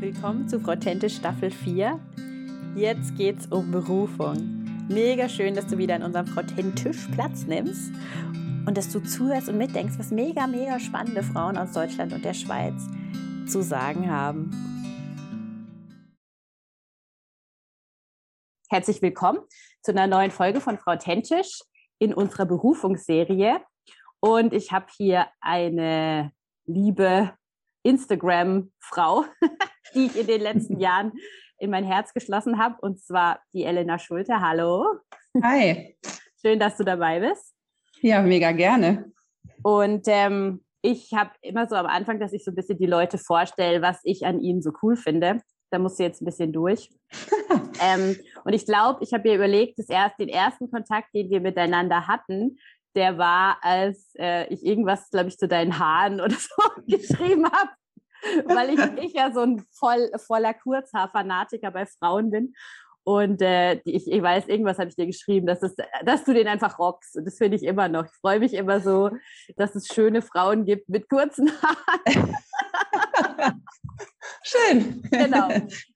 Willkommen zu Frau Staffel 4. Jetzt geht's um Berufung. Mega schön, dass du wieder in unserem Frau Platz nimmst und dass du zuhörst und mitdenkst, was mega, mega spannende Frauen aus Deutschland und der Schweiz zu sagen haben. Herzlich willkommen zu einer neuen Folge von Frau Tentisch in unserer Berufungsserie. Und ich habe hier eine liebe Instagram-Frau, die ich in den letzten Jahren in mein Herz geschlossen habe, und zwar die Elena Schulte. Hallo. Hi. Schön, dass du dabei bist. Ja, mega gerne. Und ähm, ich habe immer so am Anfang, dass ich so ein bisschen die Leute vorstelle, was ich an ihnen so cool finde. Da musst du jetzt ein bisschen durch. ähm, und ich glaube, ich habe mir überlegt, das erst, den ersten Kontakt, den wir miteinander hatten, der war, als äh, ich irgendwas, glaube ich, zu deinen Haaren oder so geschrieben habe. Weil ich, ich ja so ein voll, voller Kurzhaar-Fanatiker bei Frauen bin. Und äh, ich, ich weiß, irgendwas habe ich dir geschrieben, dass, es, dass du den einfach rockst. Und das finde ich immer noch. Ich freue mich immer so, dass es schöne Frauen gibt mit kurzen Haaren. Schön. Genau.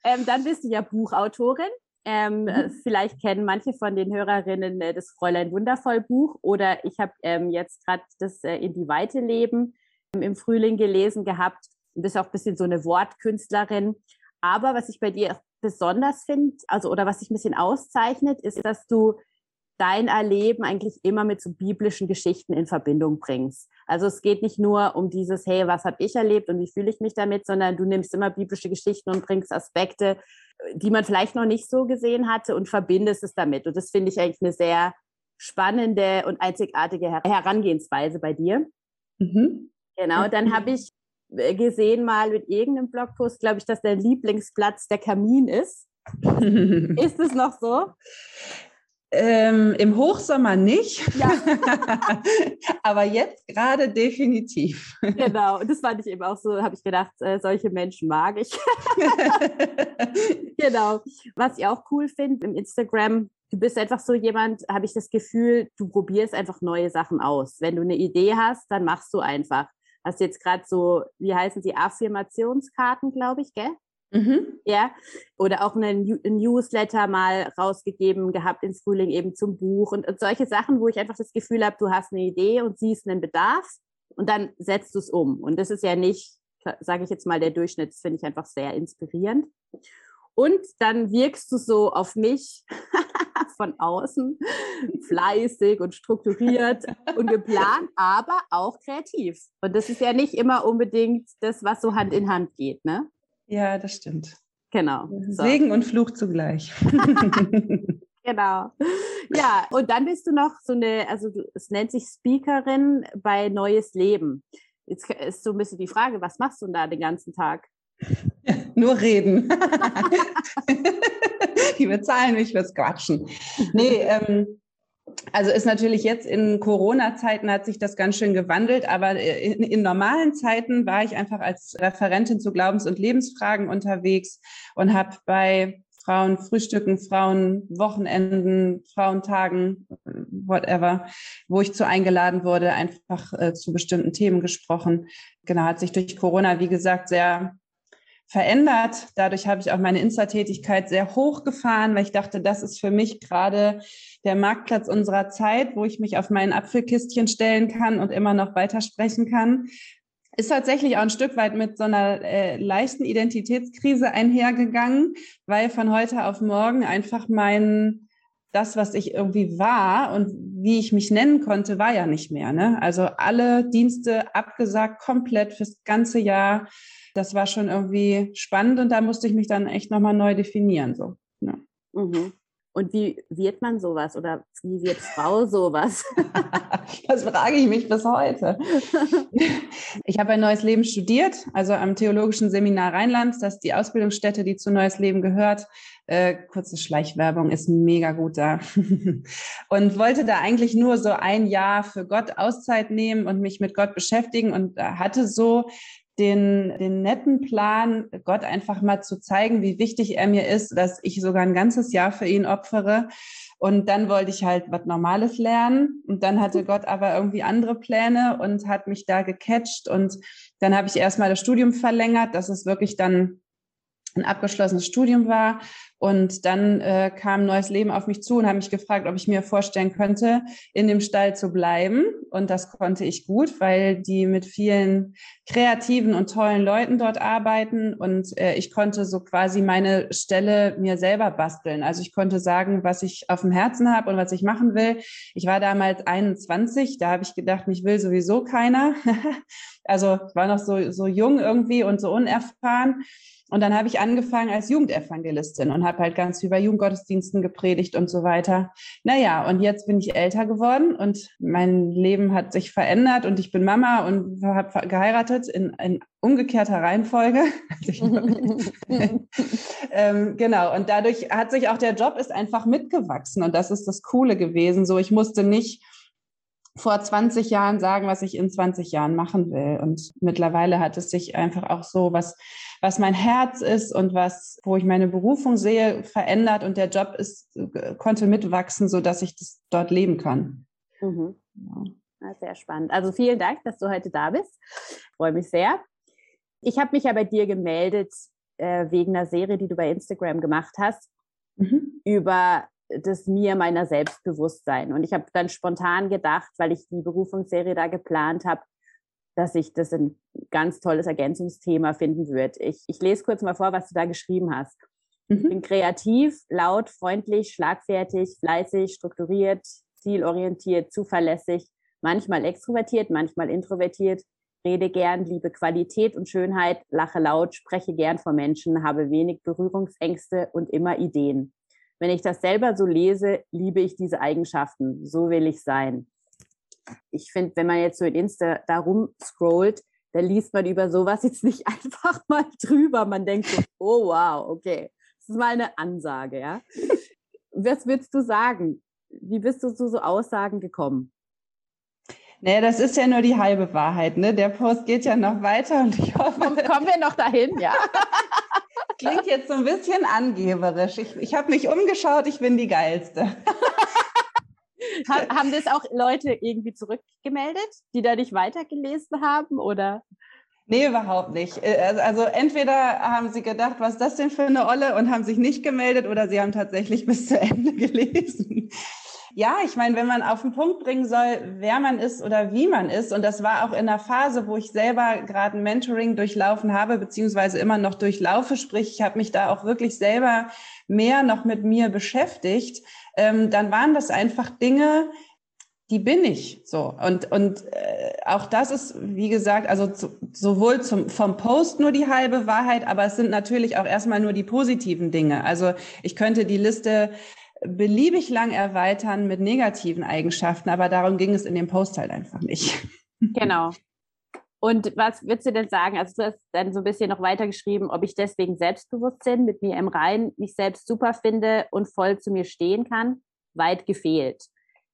Ähm, dann bist du ja Buchautorin. Ähm, äh, mhm. Vielleicht kennen manche von den Hörerinnen äh, das Fräulein Wundervoll Buch oder ich habe ähm, jetzt gerade das äh, In die Weite Leben ähm, im Frühling gelesen gehabt. Du bist auch ein bisschen so eine Wortkünstlerin. Aber was ich bei dir besonders finde, also oder was sich ein bisschen auszeichnet, ist, dass du dein Erleben eigentlich immer mit so biblischen Geschichten in Verbindung bringst. Also es geht nicht nur um dieses, hey, was habe ich erlebt und wie fühle ich mich damit, sondern du nimmst immer biblische Geschichten und bringst Aspekte, die man vielleicht noch nicht so gesehen hatte und verbindest es damit. Und das finde ich eigentlich eine sehr spannende und einzigartige Herangehensweise bei dir. Mhm. Genau, dann habe ich äh, gesehen mal mit irgendeinem Blogpost, glaube ich, dass dein Lieblingsplatz der Kamin ist. ist es noch so? Ähm, Im Hochsommer nicht, ja. aber jetzt gerade definitiv. Genau, und das fand ich eben auch so, habe ich gedacht, äh, solche Menschen mag ich. genau. Was ich auch cool finde im Instagram, du bist einfach so jemand, habe ich das Gefühl, du probierst einfach neue Sachen aus. Wenn du eine Idee hast, dann machst du einfach. Hast jetzt gerade so, wie heißen sie, Affirmationskarten, glaube ich, gell? Mhm. Ja, oder auch einen Newsletter mal rausgegeben gehabt ins Frühling eben zum Buch und, und solche Sachen, wo ich einfach das Gefühl habe, du hast eine Idee und siehst einen Bedarf und dann setzt du es um. Und das ist ja nicht, sage ich jetzt mal, der Durchschnitt, das finde ich einfach sehr inspirierend. Und dann wirkst du so auf mich von außen fleißig und strukturiert und geplant, aber auch kreativ. Und das ist ja nicht immer unbedingt das, was so Hand in Hand geht, ne? Ja, das stimmt. Genau. So. Segen und Fluch zugleich. genau. Ja, und dann bist du noch so eine, also es nennt sich Speakerin bei Neues Leben. Jetzt ist so ein bisschen die Frage, was machst du da den ganzen Tag? Nur reden. die bezahlen mich fürs Quatschen. Nee, ähm, also ist natürlich jetzt in Corona-Zeiten hat sich das ganz schön gewandelt, aber in, in, normalen Zeiten war ich einfach als Referentin zu Glaubens- und Lebensfragen unterwegs und habe bei Frauenfrühstücken, Frauenwochenenden, Frauentagen, whatever, wo ich zu eingeladen wurde, einfach äh, zu bestimmten Themen gesprochen. Genau, hat sich durch Corona, wie gesagt, sehr verändert. Dadurch habe ich auch meine Insta-Tätigkeit sehr hochgefahren, weil ich dachte, das ist für mich gerade der Marktplatz unserer Zeit, wo ich mich auf mein Apfelkistchen stellen kann und immer noch weitersprechen kann. Ist tatsächlich auch ein Stück weit mit so einer äh, leichten Identitätskrise einhergegangen, weil von heute auf morgen einfach mein das, was ich irgendwie war und wie ich mich nennen konnte, war ja nicht mehr. Ne? Also alle Dienste abgesagt, komplett fürs ganze Jahr das war schon irgendwie spannend und da musste ich mich dann echt nochmal neu definieren. So. Ja. Mhm. Und wie wird man sowas oder wie wird Frau sowas? das frage ich mich bis heute. Ich habe ein neues Leben studiert, also am Theologischen Seminar Rheinland. Das ist die Ausbildungsstätte, die zu Neues Leben gehört. Äh, kurze Schleichwerbung ist mega gut da. und wollte da eigentlich nur so ein Jahr für Gott Auszeit nehmen und mich mit Gott beschäftigen und hatte so den, den netten Plan, Gott einfach mal zu zeigen, wie wichtig er mir ist, dass ich sogar ein ganzes Jahr für ihn opfere. Und dann wollte ich halt was Normales lernen. Und dann hatte Gott aber irgendwie andere Pläne und hat mich da gecatcht. Und dann habe ich erstmal das Studium verlängert. Das ist wirklich dann ein abgeschlossenes Studium war. Und dann äh, kam neues Leben auf mich zu und habe mich gefragt, ob ich mir vorstellen könnte, in dem Stall zu bleiben. Und das konnte ich gut, weil die mit vielen kreativen und tollen Leuten dort arbeiten. Und äh, ich konnte so quasi meine Stelle mir selber basteln. Also ich konnte sagen, was ich auf dem Herzen habe und was ich machen will. Ich war damals 21, da habe ich gedacht, mich will sowieso keiner. also ich war noch so, so jung irgendwie und so unerfahren. Und dann habe ich angefangen als Jugendevangelistin und habe halt ganz viel bei Jugendgottesdiensten gepredigt und so weiter. Naja, und jetzt bin ich älter geworden und mein Leben hat sich verändert und ich bin Mama und habe geheiratet in, in umgekehrter Reihenfolge. ähm, genau, und dadurch hat sich auch der Job ist einfach mitgewachsen und das ist das Coole gewesen. So, ich musste nicht vor 20 Jahren sagen, was ich in 20 Jahren machen will. Und mittlerweile hat es sich einfach auch so, was, was mein Herz ist und was, wo ich meine Berufung sehe, verändert und der Job ist, konnte mitwachsen, so dass ich das dort leben kann. Mhm. Ja. Sehr spannend. Also vielen Dank, dass du heute da bist. Ich freue mich sehr. Ich habe mich ja bei dir gemeldet äh, wegen einer Serie, die du bei Instagram gemacht hast, mhm. über das mir meiner Selbstbewusstsein. Und ich habe dann spontan gedacht, weil ich die Berufungsserie da geplant habe, dass ich das ein ganz tolles Ergänzungsthema finden würde. Ich, ich lese kurz mal vor, was du da geschrieben hast. Mhm. Ich bin kreativ, laut, freundlich, schlagfertig, fleißig, strukturiert, zielorientiert, zuverlässig, manchmal extrovertiert, manchmal introvertiert, rede gern, liebe Qualität und Schönheit, lache laut, spreche gern vor Menschen, habe wenig Berührungsängste und immer Ideen. Wenn ich das selber so lese, liebe ich diese Eigenschaften. So will ich sein. Ich finde, wenn man jetzt so in Insta da rumscrollt, da liest man über sowas jetzt nicht einfach mal drüber. Man denkt so, oh wow, okay. Das ist mal eine Ansage, ja. Was würdest du sagen? Wie bist du zu so Aussagen gekommen? Nee, das ist ja nur die halbe Wahrheit. Ne? Der Post geht ja noch weiter und ich hoffe. Kommen wir noch dahin, ja. Klingt jetzt so ein bisschen angeberisch. Ich, ich habe mich umgeschaut, ich bin die Geilste. haben das auch Leute irgendwie zurückgemeldet, die da nicht weitergelesen haben oder? Nee, überhaupt nicht. Äh, also, also entweder haben sie gedacht, was ist das denn für eine Olle und haben sich nicht gemeldet oder sie haben tatsächlich bis zu Ende gelesen. Ja, ich meine, wenn man auf den Punkt bringen soll, wer man ist oder wie man ist, und das war auch in der Phase, wo ich selber gerade ein Mentoring durchlaufen habe, beziehungsweise immer noch durchlaufe, sprich, ich habe mich da auch wirklich selber mehr noch mit mir beschäftigt, ähm, dann waren das einfach Dinge, die bin ich so. Und, und äh, auch das ist, wie gesagt, also zu, sowohl zum, vom Post nur die halbe Wahrheit, aber es sind natürlich auch erstmal nur die positiven Dinge. Also ich könnte die Liste beliebig lang erweitern mit negativen Eigenschaften, aber darum ging es in dem Post halt einfach nicht. Genau. Und was würdest du denn sagen? Also du hast dann so ein bisschen noch weitergeschrieben, ob ich deswegen Selbstbewusstsein mit mir im Reinen mich selbst super finde und voll zu mir stehen kann. Weit gefehlt.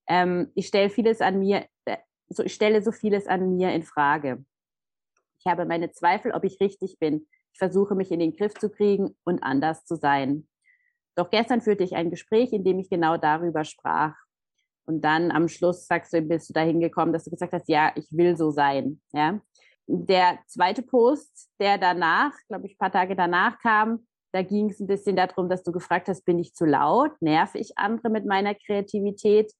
Ähm, ich stelle vieles an mir, äh, so, ich stelle so vieles an mir in Frage. Ich habe meine Zweifel, ob ich richtig bin. Ich versuche mich in den Griff zu kriegen und anders zu sein. Doch gestern führte ich ein Gespräch, in dem ich genau darüber sprach. Und dann am Schluss sagst du, bist du dahin gekommen, dass du gesagt hast, ja, ich will so sein. Ja. Der zweite Post, der danach, glaube ich, ein paar Tage danach kam, da ging es ein bisschen darum, dass du gefragt hast, bin ich zu laut? Nerv ich andere mit meiner Kreativität?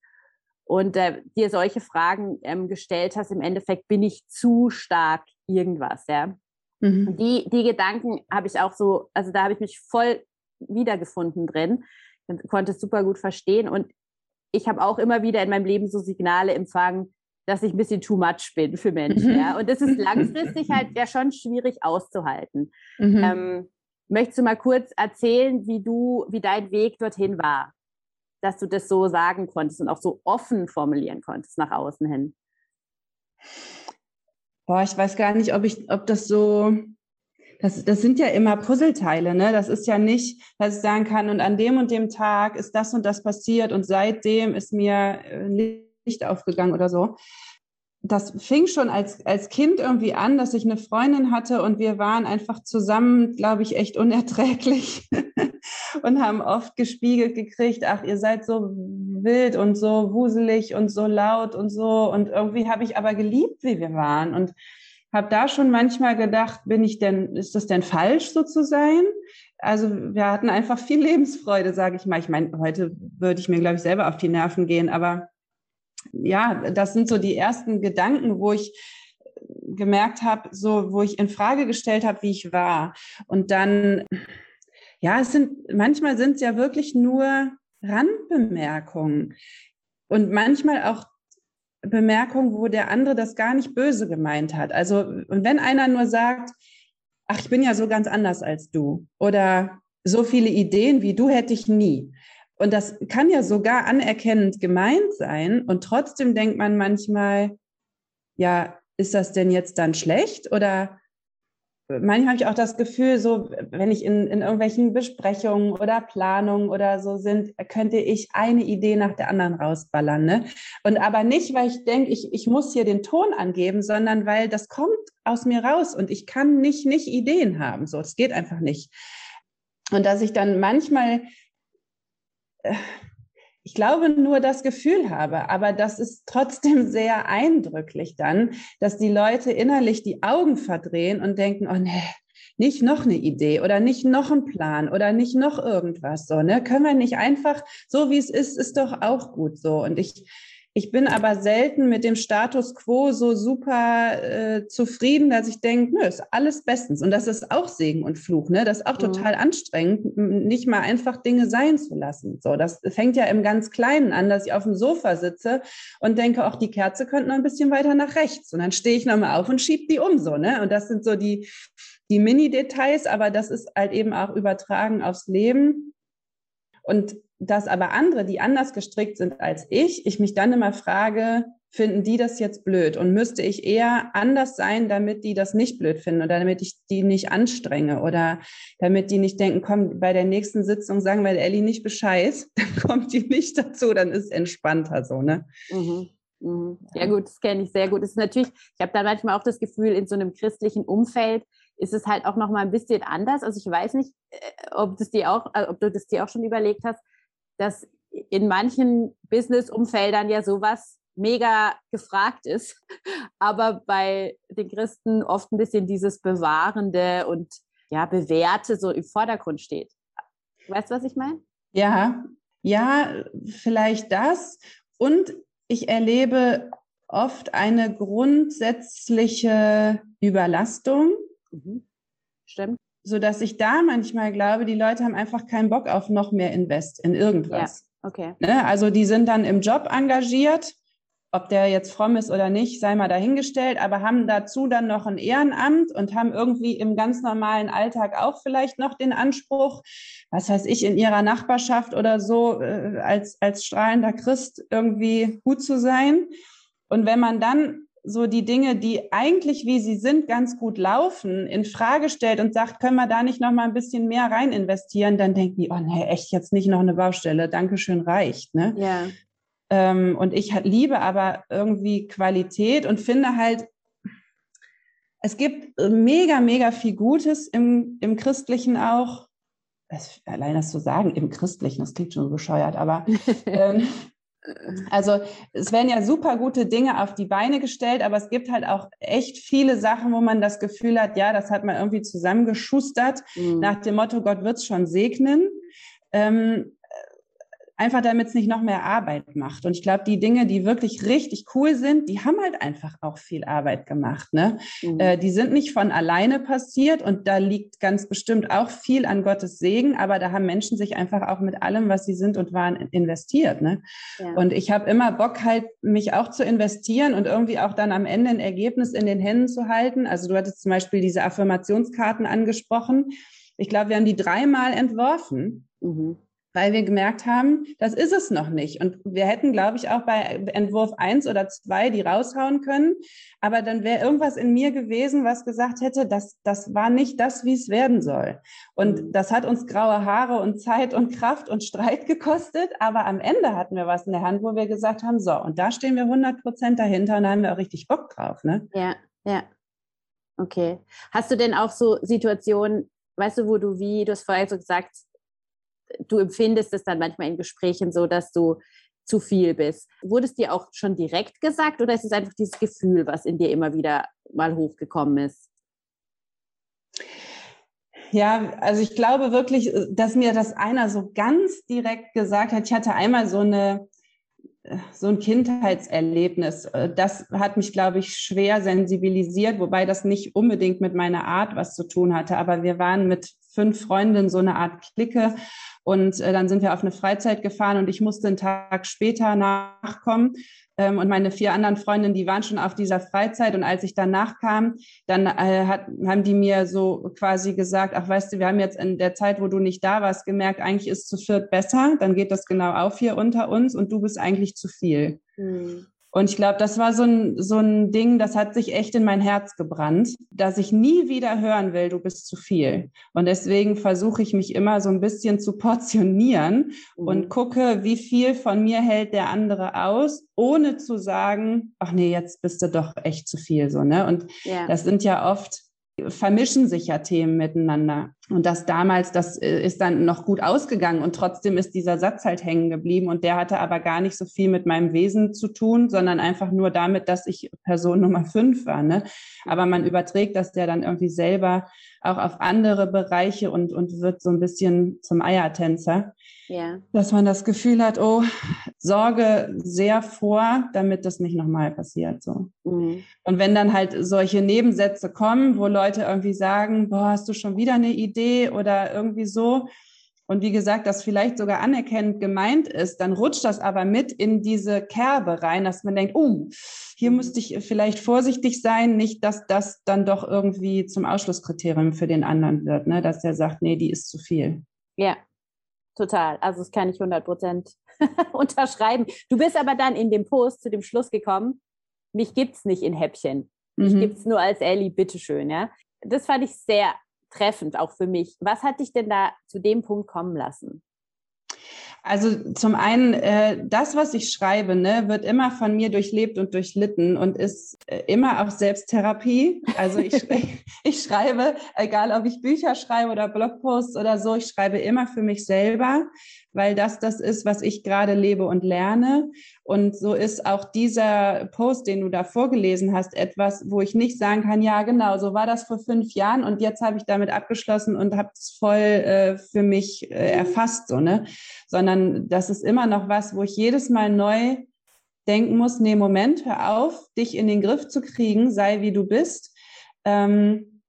Und äh, dir solche Fragen ähm, gestellt hast, im Endeffekt bin ich zu stark irgendwas, ja. Mhm. Die, die Gedanken habe ich auch so, also da habe ich mich voll wiedergefunden drin, konnte es super gut verstehen und ich habe auch immer wieder in meinem Leben so Signale empfangen, dass ich ein bisschen too much bin für Menschen. Mhm. Ja? Und das ist langfristig halt ja schon schwierig auszuhalten. Mhm. Ähm, möchtest du mal kurz erzählen, wie du, wie dein Weg dorthin war? Dass du das so sagen konntest und auch so offen formulieren konntest nach außen hin. Boah, ich weiß gar nicht, ob ich, ob das so das, das sind ja immer Puzzleteile, ne? Das ist ja nicht, dass ich sagen kann, und an dem und dem Tag ist das und das passiert und seitdem ist mir äh, Licht aufgegangen oder so. Das fing schon als, als Kind irgendwie an, dass ich eine Freundin hatte und wir waren einfach zusammen, glaube ich, echt unerträglich und haben oft gespiegelt gekriegt, ach, ihr seid so wild und so wuselig und so laut und so. Und irgendwie habe ich aber geliebt, wie wir waren. Und habe da schon manchmal gedacht, bin ich denn, ist das denn falsch so zu sein? also wir hatten einfach viel Lebensfreude, sage ich mal. Ich meine, heute würde ich mir, glaube ich, selber auf die Nerven gehen, aber ja, das sind so die ersten Gedanken, wo ich gemerkt habe, so wo ich in Frage gestellt habe, wie ich war. Und dann, ja, es sind manchmal sind es ja wirklich nur Randbemerkungen und manchmal auch Bemerkungen, wo der andere das gar nicht böse gemeint hat. Also und wenn einer nur sagt, ach, ich bin ja so ganz anders als du oder so viele Ideen wie du hätte ich nie. Und das kann ja sogar anerkennend gemeint sein. Und trotzdem denkt man manchmal, ja, ist das denn jetzt dann schlecht? Oder manchmal habe ich auch das Gefühl, so, wenn ich in, in irgendwelchen Besprechungen oder Planungen oder so sind, könnte ich eine Idee nach der anderen rausballern. Ne? Und aber nicht, weil ich denke, ich, ich muss hier den Ton angeben, sondern weil das kommt aus mir raus und ich kann nicht, nicht Ideen haben. So, das geht einfach nicht. Und dass ich dann manchmal, äh, ich glaube, nur das Gefühl habe, aber das ist trotzdem sehr eindrücklich dann, dass die Leute innerlich die Augen verdrehen und denken, oh nee, nicht noch eine Idee oder nicht noch ein Plan oder nicht noch irgendwas so, ne? Können wir nicht einfach so wie es ist, ist doch auch gut so. Und ich ich bin aber selten mit dem Status quo so super äh, zufrieden, dass ich denke, nö, ist alles bestens. Und das ist auch Segen und Fluch, ne? Das ist auch mhm. total anstrengend, nicht mal einfach Dinge sein zu lassen. So, das fängt ja im ganz Kleinen an, dass ich auf dem Sofa sitze und denke, auch die Kerze könnte noch ein bisschen weiter nach rechts. Und dann stehe ich nochmal auf und schiebe die um, so, ne? Und das sind so die, die Mini-Details, aber das ist halt eben auch übertragen aufs Leben. Und dass aber andere, die anders gestrickt sind als ich, ich mich dann immer frage, finden die das jetzt blöd? Und müsste ich eher anders sein, damit die das nicht blöd finden oder damit ich die nicht anstrenge oder damit die nicht denken, komm, bei der nächsten Sitzung sagen wir der Ellie nicht Bescheid, dann kommt die nicht dazu, dann ist entspannter so, ne? Mhm. Mhm. Ja gut, das kenne ich sehr gut. Das ist natürlich, ich habe da manchmal auch das Gefühl, in so einem christlichen Umfeld ist es halt auch noch mal ein bisschen anders. Also ich weiß nicht, äh, ob das dir auch, äh, ob du das dir auch schon überlegt hast, dass in manchen Business-Umfeldern ja sowas mega gefragt ist, aber bei den Christen oft ein bisschen dieses Bewahrende und ja, Bewährte so im Vordergrund steht. Weißt du, was ich meine? Ja, ja, vielleicht das. Und ich erlebe oft eine grundsätzliche Überlastung. Mhm. Stimmt so dass ich da manchmal glaube, die Leute haben einfach keinen Bock auf noch mehr Invest in irgendwas. Ja, okay. Ne? Also die sind dann im Job engagiert, ob der jetzt fromm ist oder nicht, sei mal dahingestellt, aber haben dazu dann noch ein Ehrenamt und haben irgendwie im ganz normalen Alltag auch vielleicht noch den Anspruch, was weiß ich, in ihrer Nachbarschaft oder so äh, als, als strahlender Christ irgendwie gut zu sein. Und wenn man dann so die Dinge, die eigentlich wie sie sind ganz gut laufen, in Frage stellt und sagt, können wir da nicht noch mal ein bisschen mehr rein investieren, dann denken die, oh nee, echt jetzt nicht noch eine Baustelle, Dankeschön reicht, ne? Ja. Ähm, und ich liebe aber irgendwie Qualität und finde halt, es gibt mega, mega viel Gutes im, im Christlichen auch. Das, allein das zu sagen, im Christlichen, das klingt schon bescheuert, aber ähm, also es werden ja super gute Dinge auf die Beine gestellt, aber es gibt halt auch echt viele Sachen, wo man das Gefühl hat, ja, das hat man irgendwie zusammengeschustert mhm. nach dem Motto, Gott wird es schon segnen. Ähm, einfach damit es nicht noch mehr Arbeit macht. Und ich glaube, die Dinge, die wirklich richtig cool sind, die haben halt einfach auch viel Arbeit gemacht. Ne? Mhm. Äh, die sind nicht von alleine passiert und da liegt ganz bestimmt auch viel an Gottes Segen, aber da haben Menschen sich einfach auch mit allem, was sie sind und waren, investiert. Ne? Ja. Und ich habe immer Bock halt, mich auch zu investieren und irgendwie auch dann am Ende ein Ergebnis in den Händen zu halten. Also du hattest zum Beispiel diese Affirmationskarten angesprochen. Ich glaube, wir haben die dreimal entworfen. Mhm weil wir gemerkt haben, das ist es noch nicht. Und wir hätten, glaube ich, auch bei Entwurf eins oder zwei die raushauen können. Aber dann wäre irgendwas in mir gewesen, was gesagt hätte, das, das war nicht das, wie es werden soll. Und mhm. das hat uns graue Haare und Zeit und Kraft und Streit gekostet. Aber am Ende hatten wir was in der Hand, wo wir gesagt haben, so, und da stehen wir 100 Prozent dahinter und da haben wir auch richtig Bock drauf. Ne? Ja, ja. Okay. Hast du denn auch so Situationen, weißt du, wo du, wie du es vorher so gesagt du empfindest es dann manchmal in Gesprächen so, dass du zu viel bist. Wurde es dir auch schon direkt gesagt oder ist es einfach dieses Gefühl, was in dir immer wieder mal hochgekommen ist? Ja, also ich glaube wirklich, dass mir das einer so ganz direkt gesagt hat. Ich hatte einmal so eine so ein Kindheitserlebnis. Das hat mich, glaube ich, schwer sensibilisiert, wobei das nicht unbedingt mit meiner Art was zu tun hatte. Aber wir waren mit fünf Freundinnen so eine Art Clique und äh, dann sind wir auf eine Freizeit gefahren und ich musste einen Tag später nachkommen. Ähm, und meine vier anderen Freundinnen, die waren schon auf dieser Freizeit. Und als ich danach kam, dann äh, hat, haben die mir so quasi gesagt, ach weißt du, wir haben jetzt in der Zeit, wo du nicht da warst, gemerkt, eigentlich ist zu viert besser. Dann geht das genau auf hier unter uns und du bist eigentlich zu viel. Mhm. Und ich glaube, das war so ein, so ein Ding, das hat sich echt in mein Herz gebrannt, dass ich nie wieder hören will, du bist zu viel. Und deswegen versuche ich mich immer so ein bisschen zu portionieren mhm. und gucke, wie viel von mir hält der andere aus, ohne zu sagen, ach nee, jetzt bist du doch echt zu viel, so, ne? Und ja. das sind ja oft vermischen sich ja Themen miteinander. Und das damals, das äh, ist dann noch gut ausgegangen und trotzdem ist dieser Satz halt hängen geblieben und der hatte aber gar nicht so viel mit meinem Wesen zu tun, sondern einfach nur damit, dass ich Person Nummer fünf war. Ne? Aber man überträgt das ja dann irgendwie selber auch auf andere Bereiche und, und wird so ein bisschen zum Eiertänzer. Ja. Dass man das Gefühl hat, oh, sorge sehr vor, damit das nicht nochmal passiert. So. Mhm. Und wenn dann halt solche Nebensätze kommen, wo Leute irgendwie sagen, boah, hast du schon wieder eine Idee oder irgendwie so, und wie gesagt, das vielleicht sogar anerkennend gemeint ist, dann rutscht das aber mit in diese Kerbe rein, dass man denkt, oh, hier müsste ich vielleicht vorsichtig sein, nicht, dass das dann doch irgendwie zum Ausschlusskriterium für den anderen wird, ne? dass der sagt, nee, die ist zu viel. Ja, total. Also das kann ich 100 Prozent unterschreiben. Du bist aber dann in dem Post zu dem Schluss gekommen, mich gibt es nicht in Häppchen. Mich mhm. es nur als Ellie, bitteschön, ja. Das fand ich sehr treffend, auch für mich. Was hat dich denn da zu dem Punkt kommen lassen? Also zum einen, äh, das, was ich schreibe, ne, wird immer von mir durchlebt und durchlitten und ist äh, immer auch Selbsttherapie. Also ich, ich schreibe, egal ob ich Bücher schreibe oder Blogposts oder so, ich schreibe immer für mich selber weil das das ist, was ich gerade lebe und lerne. Und so ist auch dieser Post, den du da vorgelesen hast, etwas, wo ich nicht sagen kann, ja, genau, so war das vor fünf Jahren und jetzt habe ich damit abgeschlossen und habe es voll äh, für mich äh, erfasst, so, ne? Sondern das ist immer noch was, wo ich jedes Mal neu denken muss, nee, Moment, hör auf, dich in den Griff zu kriegen, sei wie du bist ähm,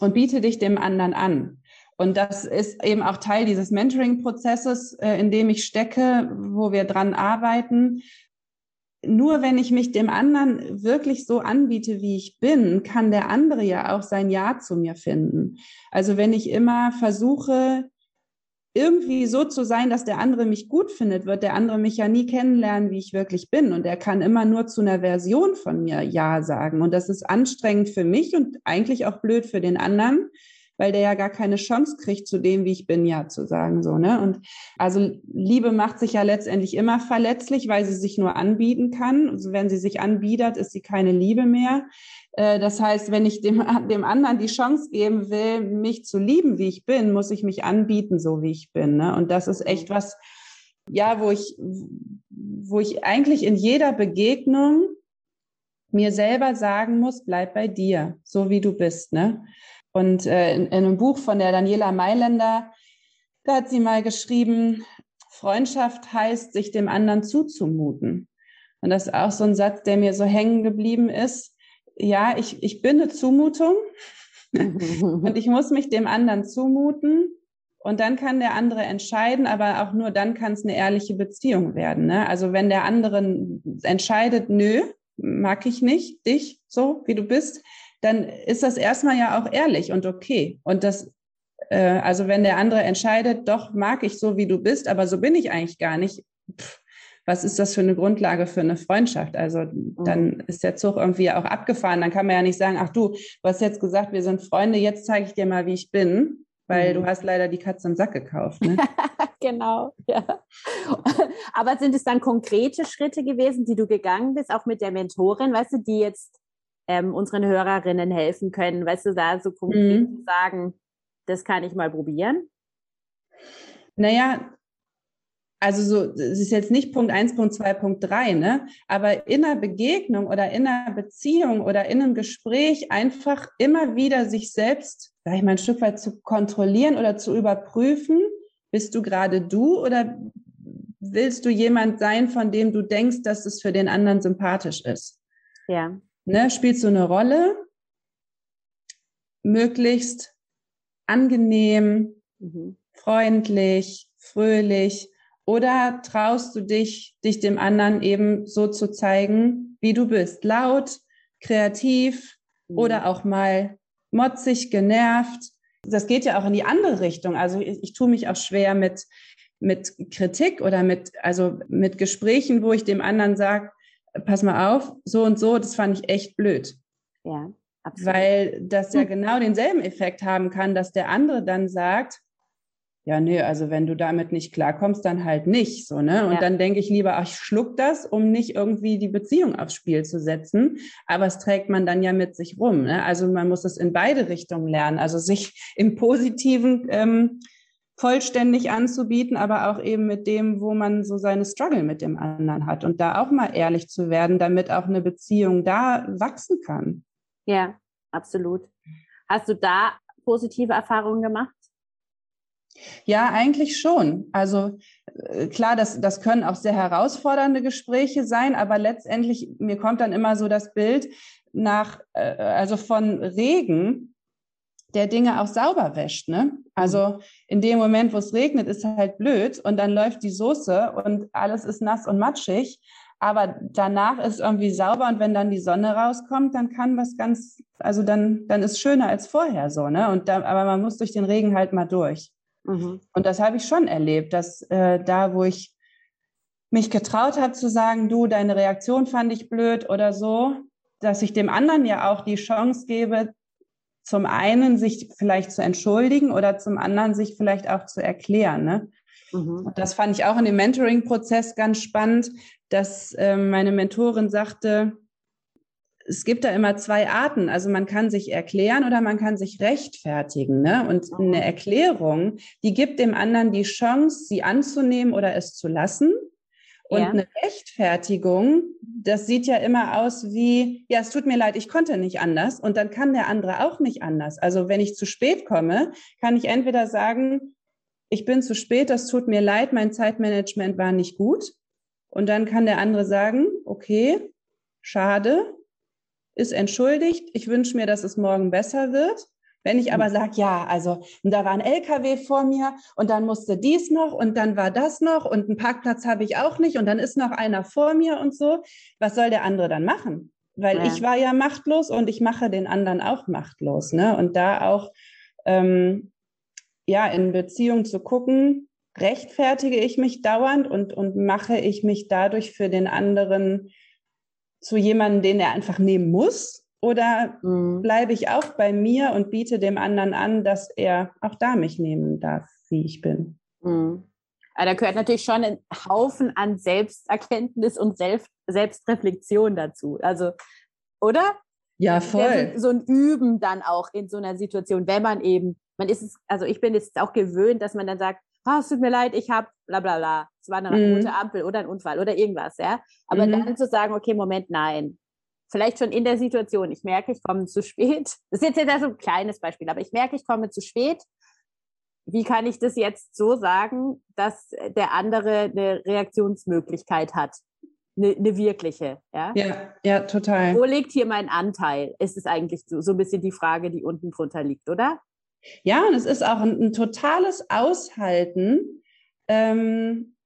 und biete dich dem anderen an. Und das ist eben auch Teil dieses Mentoring-Prozesses, äh, in dem ich stecke, wo wir dran arbeiten. Nur wenn ich mich dem anderen wirklich so anbiete, wie ich bin, kann der andere ja auch sein Ja zu mir finden. Also wenn ich immer versuche, irgendwie so zu sein, dass der andere mich gut findet, wird der andere mich ja nie kennenlernen, wie ich wirklich bin. Und er kann immer nur zu einer Version von mir Ja sagen. Und das ist anstrengend für mich und eigentlich auch blöd für den anderen, weil der ja gar keine Chance kriegt, zu dem, wie ich bin, ja zu sagen. So, ne? Und also Liebe macht sich ja letztendlich immer verletzlich, weil sie sich nur anbieten kann. Also wenn sie sich anbietet, ist sie keine Liebe mehr. Äh, das heißt, wenn ich dem, dem anderen die Chance geben will, mich zu lieben, wie ich bin, muss ich mich anbieten, so wie ich bin. Ne? Und das ist echt was, ja, wo ich, wo ich eigentlich in jeder Begegnung mir selber sagen muss, bleib bei dir, so wie du bist. Ne? Und äh, in, in, einem Buch von der Daniela Mailänder, da hat sie mal geschrieben, Freundschaft heißt, sich dem anderen zuzumuten. Und das ist auch so ein Satz, der mir so hängen geblieben ist. Ja, ich, ich bin eine Zumutung und ich muss mich dem anderen zumuten. Und dann kann der andere entscheiden, aber auch nur dann kann es eine ehrliche Beziehung werden. Ne? Also wenn der andere entscheidet, nö, mag ich nicht, dich so, wie du bist, dann ist das erstmal ja auch ehrlich und okay. Und das, äh, also wenn der andere entscheidet, doch mag ich so, wie du bist, aber so bin ich eigentlich gar nicht. Pff, was ist das für eine Grundlage für eine Freundschaft? Also mhm. dann ist der Zug irgendwie auch abgefahren. Dann kann man ja nicht sagen, ach du, du hast jetzt gesagt, wir sind Freunde, jetzt zeige ich dir mal, wie ich bin, weil mhm. du hast leider die Katze im Sack gekauft. Ne? genau, ja. Aber sind es dann konkrete Schritte gewesen, die du gegangen bist, auch mit der Mentorin, weißt du, die jetzt ähm, unseren Hörerinnen helfen können? Weißt du, da so konkret mhm. sagen, das kann ich mal probieren? Naja, also so, es ist jetzt nicht Punkt 1, Punkt 2, Punkt 3, ne? Aber in einer Begegnung oder in einer Beziehung oder in einem Gespräch einfach immer wieder sich selbst, sag ich mal, ein Stück weit zu kontrollieren oder zu überprüfen, bist du gerade du oder willst du jemand sein, von dem du denkst, dass es für den anderen sympathisch ist? Ja. Ne? Spielst du eine Rolle? Möglichst angenehm, mhm. freundlich, fröhlich oder traust du dich, dich dem anderen eben so zu zeigen, wie du bist? Laut, kreativ mhm. oder auch mal motzig, genervt. Das geht ja auch in die andere Richtung. Also ich, ich tue mich auch schwer mit, mit Kritik oder mit, also mit Gesprächen, wo ich dem anderen sage, pass mal auf, so und so, das fand ich echt blöd. Ja, absolut. Weil das ja hm. genau denselben Effekt haben kann, dass der andere dann sagt, ja, nee, also wenn du damit nicht klarkommst, dann halt nicht, so, ne? Und ja. dann denke ich lieber, ach, ich schluck das, um nicht irgendwie die Beziehung aufs Spiel zu setzen. Aber es trägt man dann ja mit sich rum, ne? Also man muss es in beide Richtungen lernen. Also sich im Positiven ähm, vollständig anzubieten, aber auch eben mit dem, wo man so seine Struggle mit dem anderen hat und da auch mal ehrlich zu werden, damit auch eine Beziehung da wachsen kann. Ja, absolut. Hast du da positive Erfahrungen gemacht? Ja, eigentlich schon. Also äh, klar, das, das können auch sehr herausfordernde Gespräche sein, aber letztendlich, mir kommt dann immer so das Bild nach, äh, also von Regen, der Dinge auch sauber wäscht. Ne? Also mhm. in dem Moment, wo es regnet, ist halt blöd und dann läuft die Soße und alles ist nass und matschig. Aber danach ist irgendwie sauber und wenn dann die Sonne rauskommt, dann kann was ganz, also dann, dann ist schöner als vorher so, ne? Und da, aber man muss durch den Regen halt mal durch. Mhm. Und das habe ich schon erlebt, dass äh, da, wo ich mich getraut habe zu sagen, du, deine Reaktion fand ich blöd oder so, dass ich dem anderen ja auch die Chance gebe, zum einen sich vielleicht zu entschuldigen oder zum anderen sich vielleicht auch zu erklären. Ne? Mhm. Das fand ich auch in dem Mentoring-Prozess ganz spannend, dass äh, meine Mentorin sagte, es gibt da immer zwei Arten. Also man kann sich erklären oder man kann sich rechtfertigen. Ne? Und mhm. eine Erklärung, die gibt dem anderen die Chance, sie anzunehmen oder es zu lassen. Und ja. eine Rechtfertigung, das sieht ja immer aus wie, ja, es tut mir leid, ich konnte nicht anders. Und dann kann der andere auch nicht anders. Also wenn ich zu spät komme, kann ich entweder sagen, ich bin zu spät, das tut mir leid, mein Zeitmanagement war nicht gut. Und dann kann der andere sagen, okay, schade, ist entschuldigt. Ich wünsche mir, dass es morgen besser wird. Wenn ich aber sage, ja, also da war ein LKW vor mir und dann musste dies noch und dann war das noch und einen Parkplatz habe ich auch nicht und dann ist noch einer vor mir und so, was soll der andere dann machen? Weil ja. ich war ja machtlos und ich mache den anderen auch machtlos. Ne? Und da auch ähm, ja in Beziehung zu gucken, rechtfertige ich mich dauernd und, und mache ich mich dadurch für den anderen zu jemandem, den er einfach nehmen muss? Oder mhm. bleibe ich auch bei mir und biete dem anderen an, dass er auch da mich nehmen darf, wie ich bin? Mhm. Aber da gehört natürlich schon ein Haufen an Selbsterkenntnis und Selbst Selbstreflexion dazu. Also, oder? Ja, voll. So, so, ein Üben dann auch in so einer Situation, wenn man eben, man ist es, also ich bin jetzt auch gewöhnt, dass man dann sagt, oh, es tut mir leid, ich habe bla bla bla. Es war eine mhm. rote Ampel oder ein Unfall oder irgendwas, ja. Aber mhm. dann zu sagen, okay, Moment, nein. Vielleicht schon in der Situation, ich merke, ich komme zu spät. Das ist jetzt, jetzt so ein kleines Beispiel, aber ich merke, ich komme zu spät. Wie kann ich das jetzt so sagen, dass der andere eine Reaktionsmöglichkeit hat? Eine, eine wirkliche, ja? Ja, ja, total. Wo liegt hier mein Anteil? Ist es eigentlich so, so ein bisschen die Frage, die unten drunter liegt, oder? Ja, und es ist auch ein, ein totales Aushalten ähm,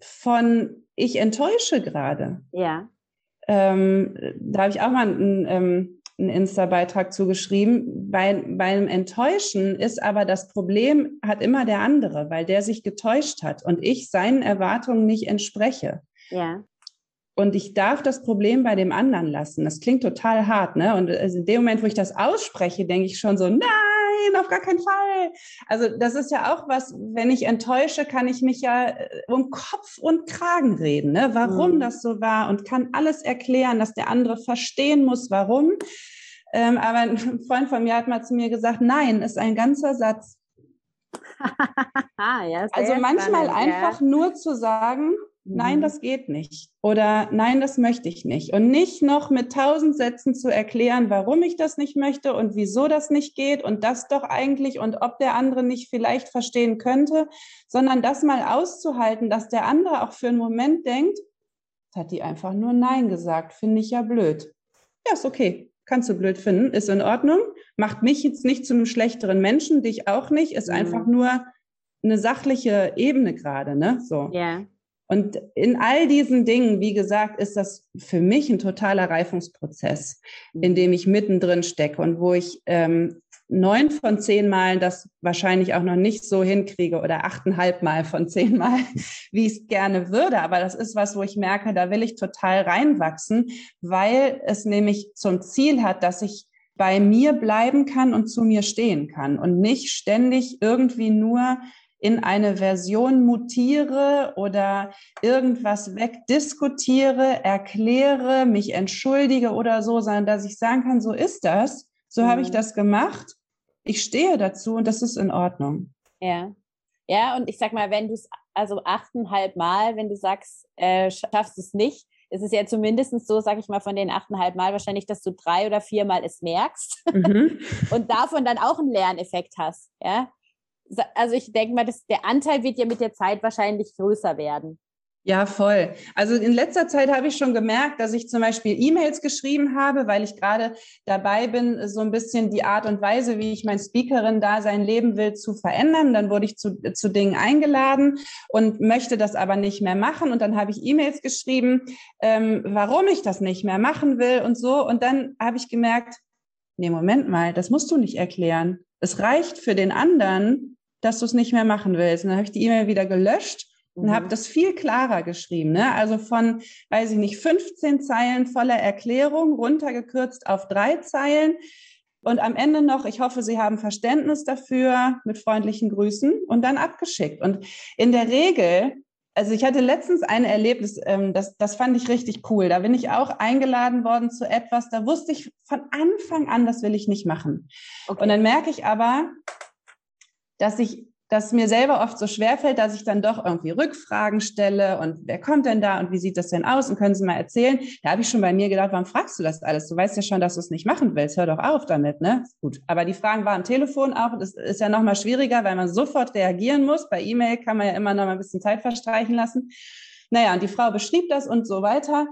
von ich enttäusche gerade. Ja. Ähm, da habe ich auch mal einen, ähm, einen Insta-Beitrag zugeschrieben. Bei, beim Enttäuschen ist aber das Problem, hat immer der andere, weil der sich getäuscht hat und ich seinen Erwartungen nicht entspreche. Ja. Und ich darf das Problem bei dem anderen lassen. Das klingt total hart, ne? Und also in dem Moment, wo ich das ausspreche, denke ich schon so, nein, auf gar keinen Fall. Also das ist ja auch was, wenn ich enttäusche, kann ich mich ja äh, um Kopf und Kragen reden, ne? warum mhm. das so war und kann alles erklären, dass der andere verstehen muss, warum. Ähm, aber ein Freund von mir hat mal zu mir gesagt, nein, ist ein ganzer Satz. ja, also manchmal spannend, einfach ja. nur zu sagen, nein, mhm. das geht nicht oder nein, das möchte ich nicht und nicht noch mit tausend Sätzen zu erklären, warum ich das nicht möchte und wieso das nicht geht und das doch eigentlich und ob der andere nicht vielleicht verstehen könnte, sondern das mal auszuhalten, dass der andere auch für einen Moment denkt, hat die einfach nur Nein gesagt, finde ich ja blöd. Ja, ist okay. Kannst du blöd finden, ist in Ordnung. Macht mich jetzt nicht zu einem schlechteren Menschen, dich auch nicht, ist mhm. einfach nur eine sachliche Ebene gerade, ne? So. Ja. Und in all diesen Dingen, wie gesagt, ist das für mich ein totaler Reifungsprozess, in mhm. dem ich mittendrin stecke und wo ich ähm, neun von zehn Malen das wahrscheinlich auch noch nicht so hinkriege oder achteinhalb Mal von zehn Mal, wie ich es gerne würde. Aber das ist was, wo ich merke, da will ich total reinwachsen, weil es nämlich zum Ziel hat, dass ich bei mir bleiben kann und zu mir stehen kann und nicht ständig irgendwie nur in eine Version mutiere oder irgendwas wegdiskutiere, erkläre, mich entschuldige oder so, sondern dass ich sagen kann, so ist das, so mhm. habe ich mhm. das gemacht, ich stehe dazu und das ist in Ordnung. Ja. Ja, und ich sag mal, wenn du es, also achteinhalb Mal, wenn du sagst, äh, schaffst es nicht, ist es ja zumindest so, sag ich mal, von den achteinhalb Mal wahrscheinlich, dass du drei oder viermal es merkst mhm. und davon dann auch einen Lerneffekt hast. Ja, also ich denke mal, dass der Anteil wird ja mit der Zeit wahrscheinlich größer werden. Ja, voll. Also in letzter Zeit habe ich schon gemerkt, dass ich zum Beispiel E-Mails geschrieben habe, weil ich gerade dabei bin, so ein bisschen die Art und Weise, wie ich mein Speakerin da sein Leben will, zu verändern. Dann wurde ich zu, zu Dingen eingeladen und möchte das aber nicht mehr machen. Und dann habe ich E-Mails geschrieben, ähm, warum ich das nicht mehr machen will und so. Und dann habe ich gemerkt, nee, Moment mal, das musst du nicht erklären. Es reicht für den anderen, dass du es nicht mehr machen willst. Und dann habe ich die E-Mail wieder gelöscht und mhm. habe das viel klarer geschrieben. Ne? Also von, weiß ich nicht, 15 Zeilen voller Erklärung runtergekürzt auf drei Zeilen. Und am Ende noch, ich hoffe, Sie haben Verständnis dafür, mit freundlichen Grüßen und dann abgeschickt. Und in der Regel also ich hatte letztens ein Erlebnis, ähm, das, das fand ich richtig cool. Da bin ich auch eingeladen worden zu etwas, da wusste ich von Anfang an, das will ich nicht machen. Okay. Und dann merke ich aber, dass ich dass mir selber oft so schwerfällt, dass ich dann doch irgendwie Rückfragen stelle und wer kommt denn da und wie sieht das denn aus und können Sie mal erzählen? Da habe ich schon bei mir gedacht, warum fragst du das alles? Du weißt ja schon, dass du es nicht machen willst. Hör doch auf damit, ne? Gut. Aber die Fragen waren am Telefon auch. Das ist ja nochmal schwieriger, weil man sofort reagieren muss. Bei E-Mail kann man ja immer noch mal ein bisschen Zeit verstreichen lassen. Naja, und die Frau beschrieb das und so weiter.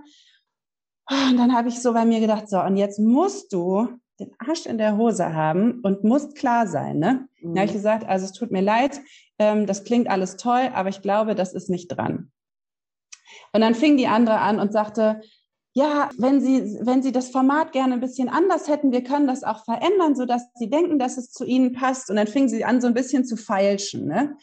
Und dann habe ich so bei mir gedacht, so, und jetzt musst du den Arsch in der Hose haben und muss klar sein. Ne? Mhm. Da habe ich gesagt, also es tut mir leid, ähm, das klingt alles toll, aber ich glaube, das ist nicht dran. Und dann fing die andere an und sagte, ja, wenn Sie, wenn Sie das Format gerne ein bisschen anders hätten, wir können das auch verändern, sodass Sie denken, dass es zu Ihnen passt. Und dann fing sie an, so ein bisschen zu feilschen. Ne?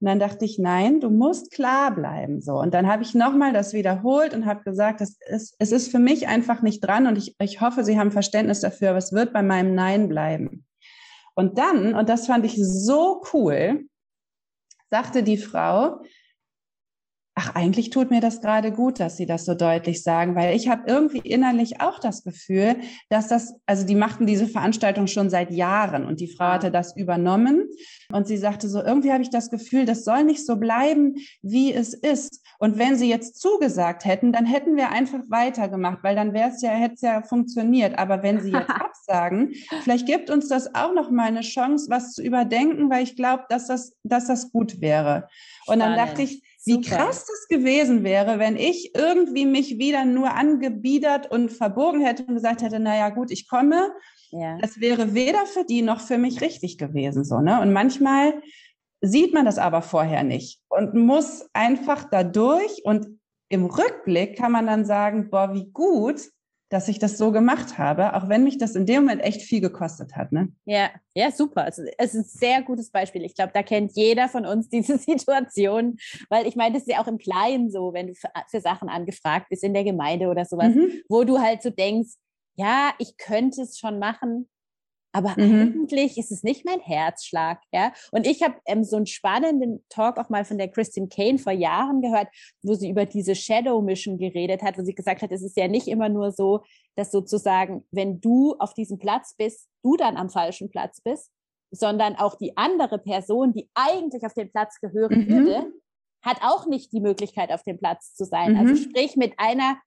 Und dann dachte ich, nein, du musst klar bleiben. So. Und dann habe ich nochmal das wiederholt und habe gesagt, es ist, es ist für mich einfach nicht dran und ich, ich hoffe, Sie haben Verständnis dafür, aber es wird bei meinem Nein bleiben. Und dann, und das fand ich so cool, sagte die Frau, ach, eigentlich tut mir das gerade gut, dass Sie das so deutlich sagen, weil ich habe irgendwie innerlich auch das Gefühl, dass das, also die machten diese Veranstaltung schon seit Jahren und die Frau hatte das übernommen und sie sagte so, irgendwie habe ich das Gefühl, das soll nicht so bleiben, wie es ist. Und wenn Sie jetzt zugesagt hätten, dann hätten wir einfach weitergemacht, weil dann wäre es ja, hätte es ja funktioniert. Aber wenn Sie jetzt absagen, vielleicht gibt uns das auch noch mal eine Chance, was zu überdenken, weil ich glaube, dass das, dass das gut wäre. Und dann dachte ich, wie krass das gewesen wäre, wenn ich irgendwie mich wieder nur angebiedert und verbogen hätte und gesagt hätte, naja gut, ich komme. Ja. Das wäre weder für die noch für mich richtig gewesen. So, ne? Und manchmal sieht man das aber vorher nicht und muss einfach dadurch und im Rückblick kann man dann sagen, boah, wie gut, dass ich das so gemacht habe, auch wenn mich das in dem Moment echt viel gekostet hat. Ne? Ja, ja, super. Also, es ist ein sehr gutes Beispiel. Ich glaube, da kennt jeder von uns diese Situation, weil ich meine, das ist ja auch im Kleinen so, wenn du für, für Sachen angefragt bist in der Gemeinde oder sowas, mhm. wo du halt so denkst, ja, ich könnte es schon machen, aber mhm. eigentlich ist es nicht mein Herzschlag, ja. Und ich habe ähm, so einen spannenden Talk auch mal von der Christine Kane vor Jahren gehört, wo sie über diese Shadow Mission geredet hat, wo sie gesagt hat, es ist ja nicht immer nur so, dass sozusagen, wenn du auf diesem Platz bist, du dann am falschen Platz bist, sondern auch die andere Person, die eigentlich auf den Platz gehören mhm. würde, hat auch nicht die Möglichkeit, auf dem Platz zu sein. Also mhm. Also sprich, mit einer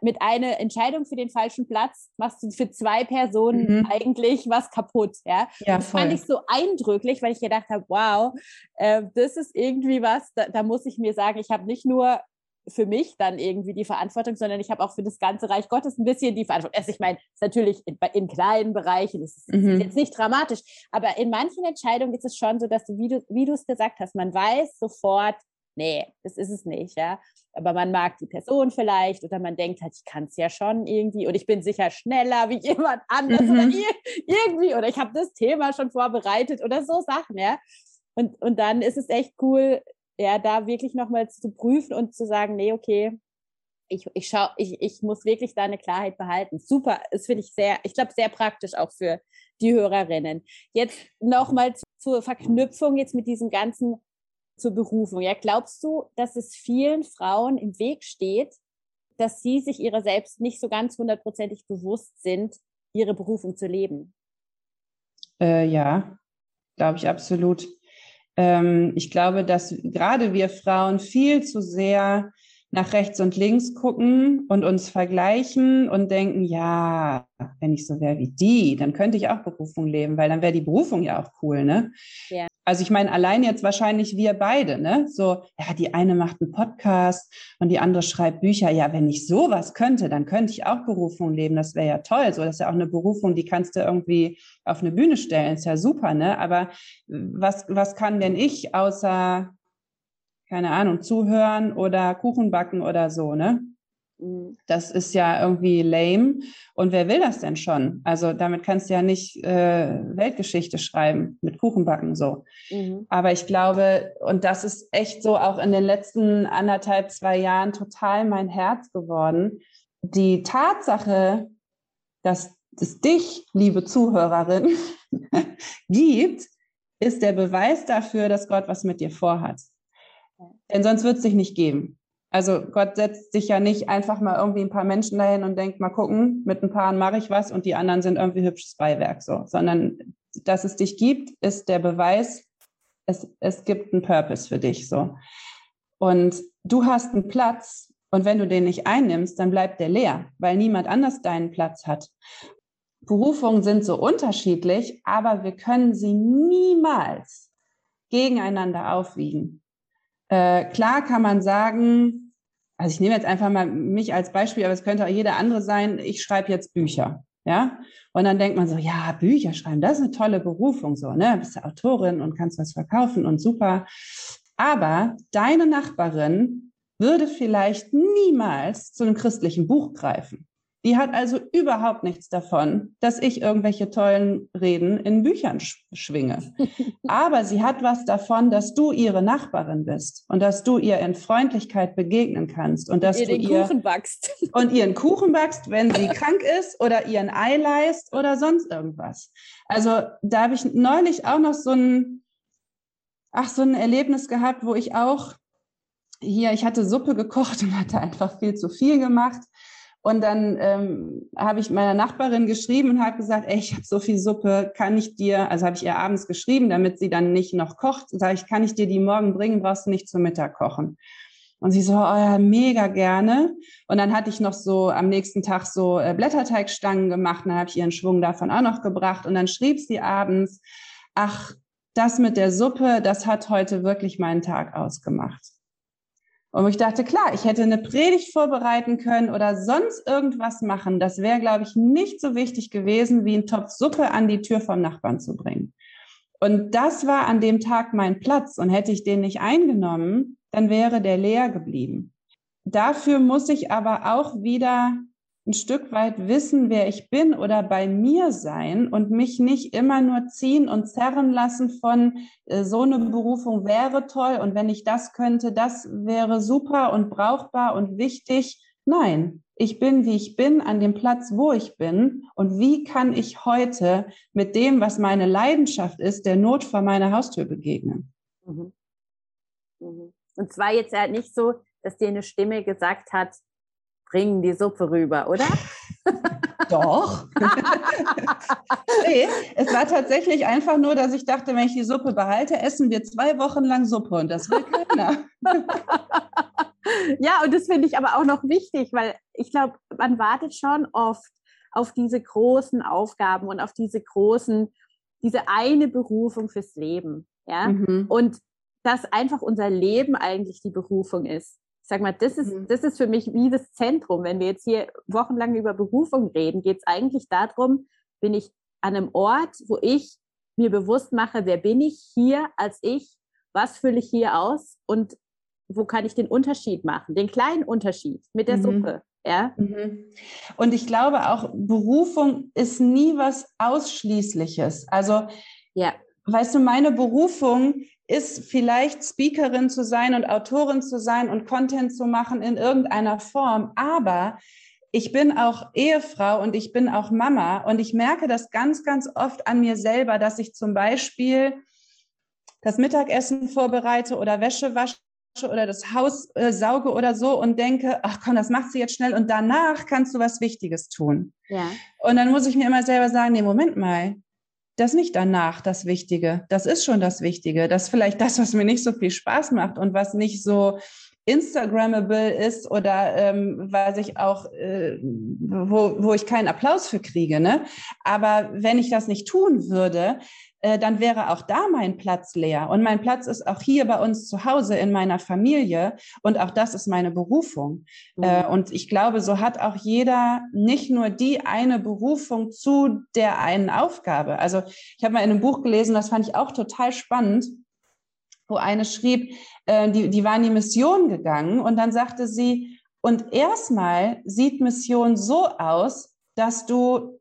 mit einer Entscheidung für den falschen Platz machst du für zwei Personen mhm. eigentlich was kaputt. Ja, ja das fand ich so eindrücklich, weil ich gedacht habe, wow, äh, das ist irgendwie was, da, da muss ich mir sagen, ich habe nicht nur für mich dann irgendwie die Verantwortung, sondern ich habe auch für das ganze Reich Gottes ein bisschen die Verantwortung. Also ich meine, ist natürlich in, in, kleinen Bereichen, ist, ist mhm. jetzt nicht dramatisch, aber in manchen Entscheidungen ist es schon so, dass du, wie du, wie du es gesagt hast, man weiß sofort, nee, das ist es nicht, ja. Aber man mag die Person vielleicht oder man denkt halt, ich kann es ja schon irgendwie und ich bin sicher schneller wie jemand anders mhm. oder irgendwie oder ich habe das Thema schon vorbereitet oder so Sachen, ja. Und, und dann ist es echt cool, ja, da wirklich nochmal zu prüfen und zu sagen, nee, okay, ich, ich schau, ich, ich muss wirklich da eine Klarheit behalten. Super, das finde ich sehr, ich glaube, sehr praktisch auch für die Hörerinnen. Jetzt nochmal zur Verknüpfung jetzt mit diesem ganzen zur Berufung. Ja, glaubst du, dass es vielen Frauen im Weg steht, dass sie sich ihrer selbst nicht so ganz hundertprozentig bewusst sind, ihre Berufung zu leben? Äh, ja, glaube ich absolut. Ähm, ich glaube, dass gerade wir Frauen viel zu sehr nach rechts und links gucken und uns vergleichen und denken, ja, wenn ich so wäre wie die, dann könnte ich auch Berufung leben, weil dann wäre die Berufung ja auch cool, ne? Ja. Also ich meine, allein jetzt wahrscheinlich wir beide, ne? So, ja, die eine macht einen Podcast und die andere schreibt Bücher. Ja, wenn ich sowas könnte, dann könnte ich auch Berufung leben. Das wäre ja toll. So, das ist ja auch eine Berufung, die kannst du irgendwie auf eine Bühne stellen. Ist ja super, ne? Aber was, was kann denn ich außer, keine Ahnung, zuhören oder Kuchen backen oder so, ne? Mhm. Das ist ja irgendwie lame. Und wer will das denn schon? Also damit kannst du ja nicht äh, Weltgeschichte schreiben, mit Kuchenbacken so. Mhm. Aber ich glaube, und das ist echt so auch in den letzten anderthalb, zwei Jahren total mein Herz geworden. Die Tatsache, dass es dich, liebe Zuhörerin, gibt, ist der Beweis dafür, dass Gott was mit dir vorhat. Denn sonst wird es dich nicht geben. Also Gott setzt sich ja nicht einfach mal irgendwie ein paar Menschen dahin und denkt, mal gucken, mit ein paar mache ich was und die anderen sind irgendwie hübsches Beiwerk so, sondern dass es dich gibt, ist der Beweis, es, es gibt einen Purpose für dich so. Und du hast einen Platz und wenn du den nicht einnimmst, dann bleibt der leer, weil niemand anders deinen Platz hat. Berufungen sind so unterschiedlich, aber wir können sie niemals gegeneinander aufwiegen. Äh, klar kann man sagen, also ich nehme jetzt einfach mal mich als Beispiel, aber es könnte auch jeder andere sein, ich schreibe jetzt Bücher. Ja, und dann denkt man so, ja, Bücher schreiben, das ist eine tolle Berufung, so, ne? Bist du Autorin und kannst was verkaufen und super. Aber deine Nachbarin würde vielleicht niemals zu einem christlichen Buch greifen. Die hat also überhaupt nichts davon, dass ich irgendwelche tollen Reden in Büchern schwinge. Aber sie hat was davon, dass du ihre Nachbarin bist und dass du ihr in Freundlichkeit begegnen kannst und dass ihr du den ihr Kuchen backst. und ihren Kuchen backst, wenn sie krank ist oder ihren Ei leist oder sonst irgendwas. Also da habe ich neulich auch noch so ein, ach so ein Erlebnis gehabt, wo ich auch hier, ich hatte Suppe gekocht und hatte einfach viel zu viel gemacht und dann ähm, habe ich meiner Nachbarin geschrieben und habe gesagt, ey, ich habe so viel Suppe, kann ich dir, also habe ich ihr abends geschrieben, damit sie dann nicht noch kocht, sage ich, kann ich dir die morgen bringen, brauchst du nicht zum Mittag kochen. Und sie so, oh ja, mega gerne. Und dann hatte ich noch so am nächsten Tag so äh, Blätterteigstangen gemacht. Und dann habe ich ihren Schwung davon auch noch gebracht. Und dann schrieb sie abends, ach, das mit der Suppe, das hat heute wirklich meinen Tag ausgemacht. Und ich dachte, klar, ich hätte eine Predigt vorbereiten können oder sonst irgendwas machen. Das wäre, glaube ich, nicht so wichtig gewesen, wie einen Topf Suppe an die Tür vom Nachbarn zu bringen. Und das war an dem Tag mein Platz. Und hätte ich den nicht eingenommen, dann wäre der leer geblieben. Dafür muss ich aber auch wieder ein Stück weit wissen, wer ich bin oder bei mir sein und mich nicht immer nur ziehen und zerren lassen von äh, so eine Berufung wäre toll und wenn ich das könnte, das wäre super und brauchbar und wichtig. Nein, ich bin, wie ich bin, an dem Platz, wo ich bin. Und wie kann ich heute mit dem, was meine Leidenschaft ist, der Not vor meiner Haustür begegnen? Mhm. Mhm. Und zwar jetzt halt nicht so, dass dir eine Stimme gesagt hat, bringen die Suppe rüber, oder? Doch. nee, es war tatsächlich einfach nur, dass ich dachte, wenn ich die Suppe behalte, essen wir zwei Wochen lang Suppe und das will keiner. ja, und das finde ich aber auch noch wichtig, weil ich glaube, man wartet schon oft auf diese großen Aufgaben und auf diese großen, diese eine Berufung fürs Leben. Ja, mhm. und dass einfach unser Leben eigentlich die Berufung ist. Ich sag mal, das ist, mhm. das ist für mich wie das Zentrum. Wenn wir jetzt hier wochenlang über Berufung reden, geht es eigentlich darum, bin ich an einem Ort, wo ich mir bewusst mache, wer bin ich hier als ich, was fülle ich hier aus und wo kann ich den Unterschied machen, den kleinen Unterschied mit der mhm. Suppe. Ja? Mhm. Und ich glaube auch, Berufung ist nie was Ausschließliches. Also, ja. weißt du, meine Berufung ist vielleicht Speakerin zu sein und Autorin zu sein und Content zu machen in irgendeiner Form, aber ich bin auch Ehefrau und ich bin auch Mama und ich merke das ganz, ganz oft an mir selber, dass ich zum Beispiel das Mittagessen vorbereite oder Wäsche wasche oder das Haus äh, sauge oder so und denke, ach komm, das macht sie jetzt schnell und danach kannst du was Wichtiges tun. Ja. Und dann muss ich mir immer selber sagen, nee, Moment mal, das nicht danach das Wichtige. Das ist schon das Wichtige. Das vielleicht das, was mir nicht so viel Spaß macht und was nicht so Instagrammable ist oder ähm, was ich auch, äh, wo, wo ich keinen Applaus für kriege. Ne? Aber wenn ich das nicht tun würde, äh, dann wäre auch da mein Platz leer. Und mein Platz ist auch hier bei uns zu Hause in meiner Familie. Und auch das ist meine Berufung. Mhm. Äh, und ich glaube, so hat auch jeder nicht nur die eine Berufung zu der einen Aufgabe. Also ich habe mal in einem Buch gelesen, das fand ich auch total spannend wo eine schrieb, äh, die, die war in die Mission gegangen und dann sagte sie, und erstmal sieht Mission so aus, dass du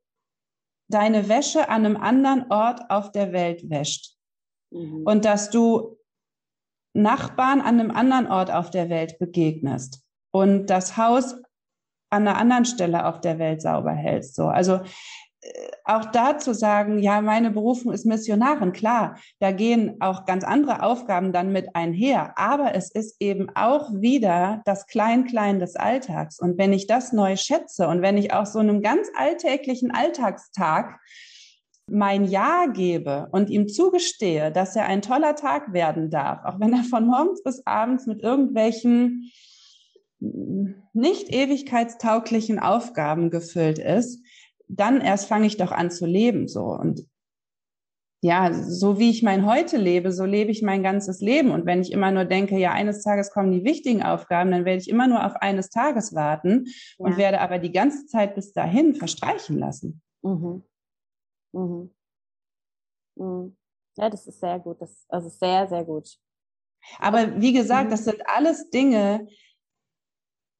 deine Wäsche an einem anderen Ort auf der Welt wäscht. Mhm. Und dass du Nachbarn an einem anderen Ort auf der Welt begegnest und das Haus an einer anderen Stelle auf der Welt sauber hältst. So. Also auch da zu sagen, ja, meine Berufung ist Missionarin, klar, da gehen auch ganz andere Aufgaben dann mit einher, aber es ist eben auch wieder das Klein-Klein des Alltags. Und wenn ich das neu schätze und wenn ich auch so einem ganz alltäglichen Alltagstag mein Ja gebe und ihm zugestehe, dass er ein toller Tag werden darf, auch wenn er von morgens bis abends mit irgendwelchen nicht ewigkeitstauglichen Aufgaben gefüllt ist, dann erst fange ich doch an zu leben so und ja, so wie ich mein Heute lebe, so lebe ich mein ganzes Leben. Und wenn ich immer nur denke, ja, eines Tages kommen die wichtigen Aufgaben, dann werde ich immer nur auf eines Tages warten ja. und werde aber die ganze Zeit bis dahin verstreichen lassen. Mhm. Mhm. Mhm. Ja, das ist sehr gut. Das also sehr, sehr gut. Aber wie gesagt, mhm. das sind alles Dinge,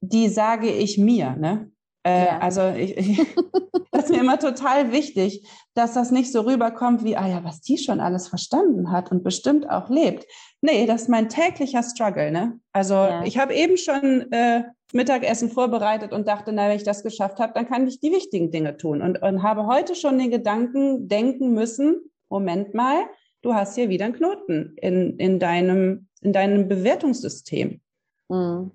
die sage ich mir. Ne? Äh, ja. Also ich, ich, das ist mir immer total wichtig, dass das nicht so rüberkommt wie, ah ja, was die schon alles verstanden hat und bestimmt auch lebt. Nee, das ist mein täglicher Struggle. Ne? Also ja. ich habe eben schon äh, Mittagessen vorbereitet und dachte, na, wenn ich das geschafft habe, dann kann ich die wichtigen Dinge tun. Und, und habe heute schon den Gedanken denken müssen, Moment mal, du hast hier wieder einen Knoten in, in, deinem, in deinem Bewertungssystem. Mhm.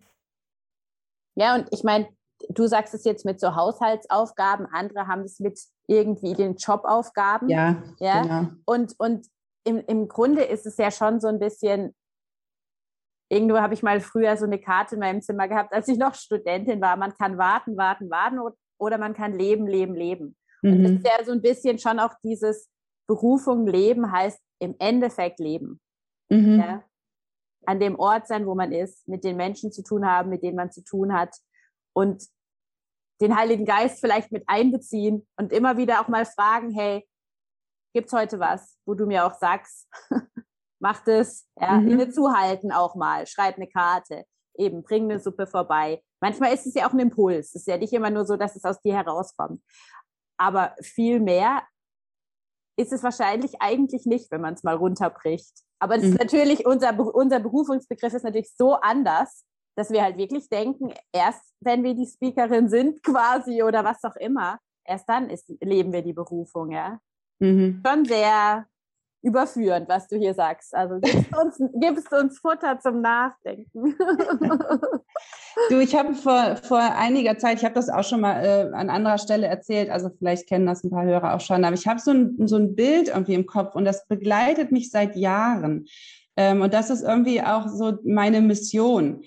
Ja, und ich meine, du sagst es jetzt mit so Haushaltsaufgaben, andere haben es mit irgendwie den Jobaufgaben. Ja, ja. Genau. Und, und im, im Grunde ist es ja schon so ein bisschen, irgendwo habe ich mal früher so eine Karte in meinem Zimmer gehabt, als ich noch Studentin war. Man kann warten, warten, warten oder man kann leben, leben, leben. Mhm. Und das ist ja so ein bisschen schon auch dieses Berufung leben heißt im Endeffekt leben. Mhm. Ja? An dem Ort sein, wo man ist, mit den Menschen zu tun haben, mit denen man zu tun hat und den Heiligen Geist vielleicht mit einbeziehen und immer wieder auch mal fragen, hey, gibt's heute was, wo du mir auch sagst, mach das, ja, mhm. inne zuhalten auch mal, schreib eine Karte, eben, bring eine Suppe vorbei. Manchmal ist es ja auch ein Impuls. Es ist ja nicht immer nur so, dass es aus dir herauskommt. Aber viel mehr ist es wahrscheinlich eigentlich nicht, wenn man es mal runterbricht. Aber es mhm. ist natürlich, unser, unser Berufungsbegriff ist natürlich so anders, dass wir halt wirklich denken, erst wenn wir die Speakerin sind quasi oder was auch immer, erst dann ist, leben wir die Berufung, ja. Mhm. Schon sehr überführend, was du hier sagst. Also gibst uns, gibst uns Futter zum Nachdenken. du, ich habe vor, vor einiger Zeit, ich habe das auch schon mal äh, an anderer Stelle erzählt, also vielleicht kennen das ein paar Hörer auch schon, aber ich habe so ein, so ein Bild irgendwie im Kopf und das begleitet mich seit Jahren. Ähm, und das ist irgendwie auch so meine Mission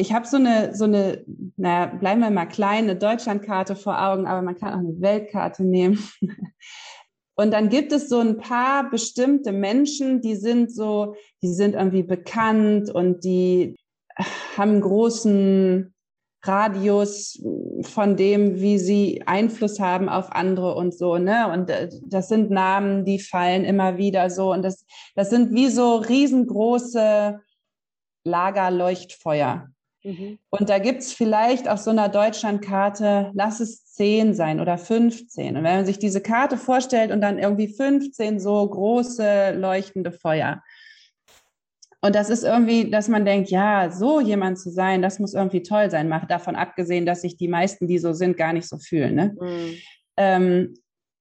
ich habe so eine, so eine, naja, bleiben wir mal kleine Deutschlandkarte vor Augen, aber man kann auch eine Weltkarte nehmen. Und dann gibt es so ein paar bestimmte Menschen, die sind so, die sind irgendwie bekannt und die haben einen großen Radius von dem, wie sie Einfluss haben auf andere und so, ne? Und äh, das sind Namen, die fallen immer wieder so. Und das, das sind wie so riesengroße Lagerleuchtfeuer. Mhm. Und da gibt es vielleicht auf so einer Deutschlandkarte, lass es zehn sein oder 15. Und wenn man sich diese Karte vorstellt und dann irgendwie 15 so große leuchtende Feuer. Und das ist irgendwie, dass man denkt, ja, so jemand zu sein, das muss irgendwie toll sein. Macht davon abgesehen, dass sich die meisten, die so sind, gar nicht so fühlen. Ne? Mhm. Ähm,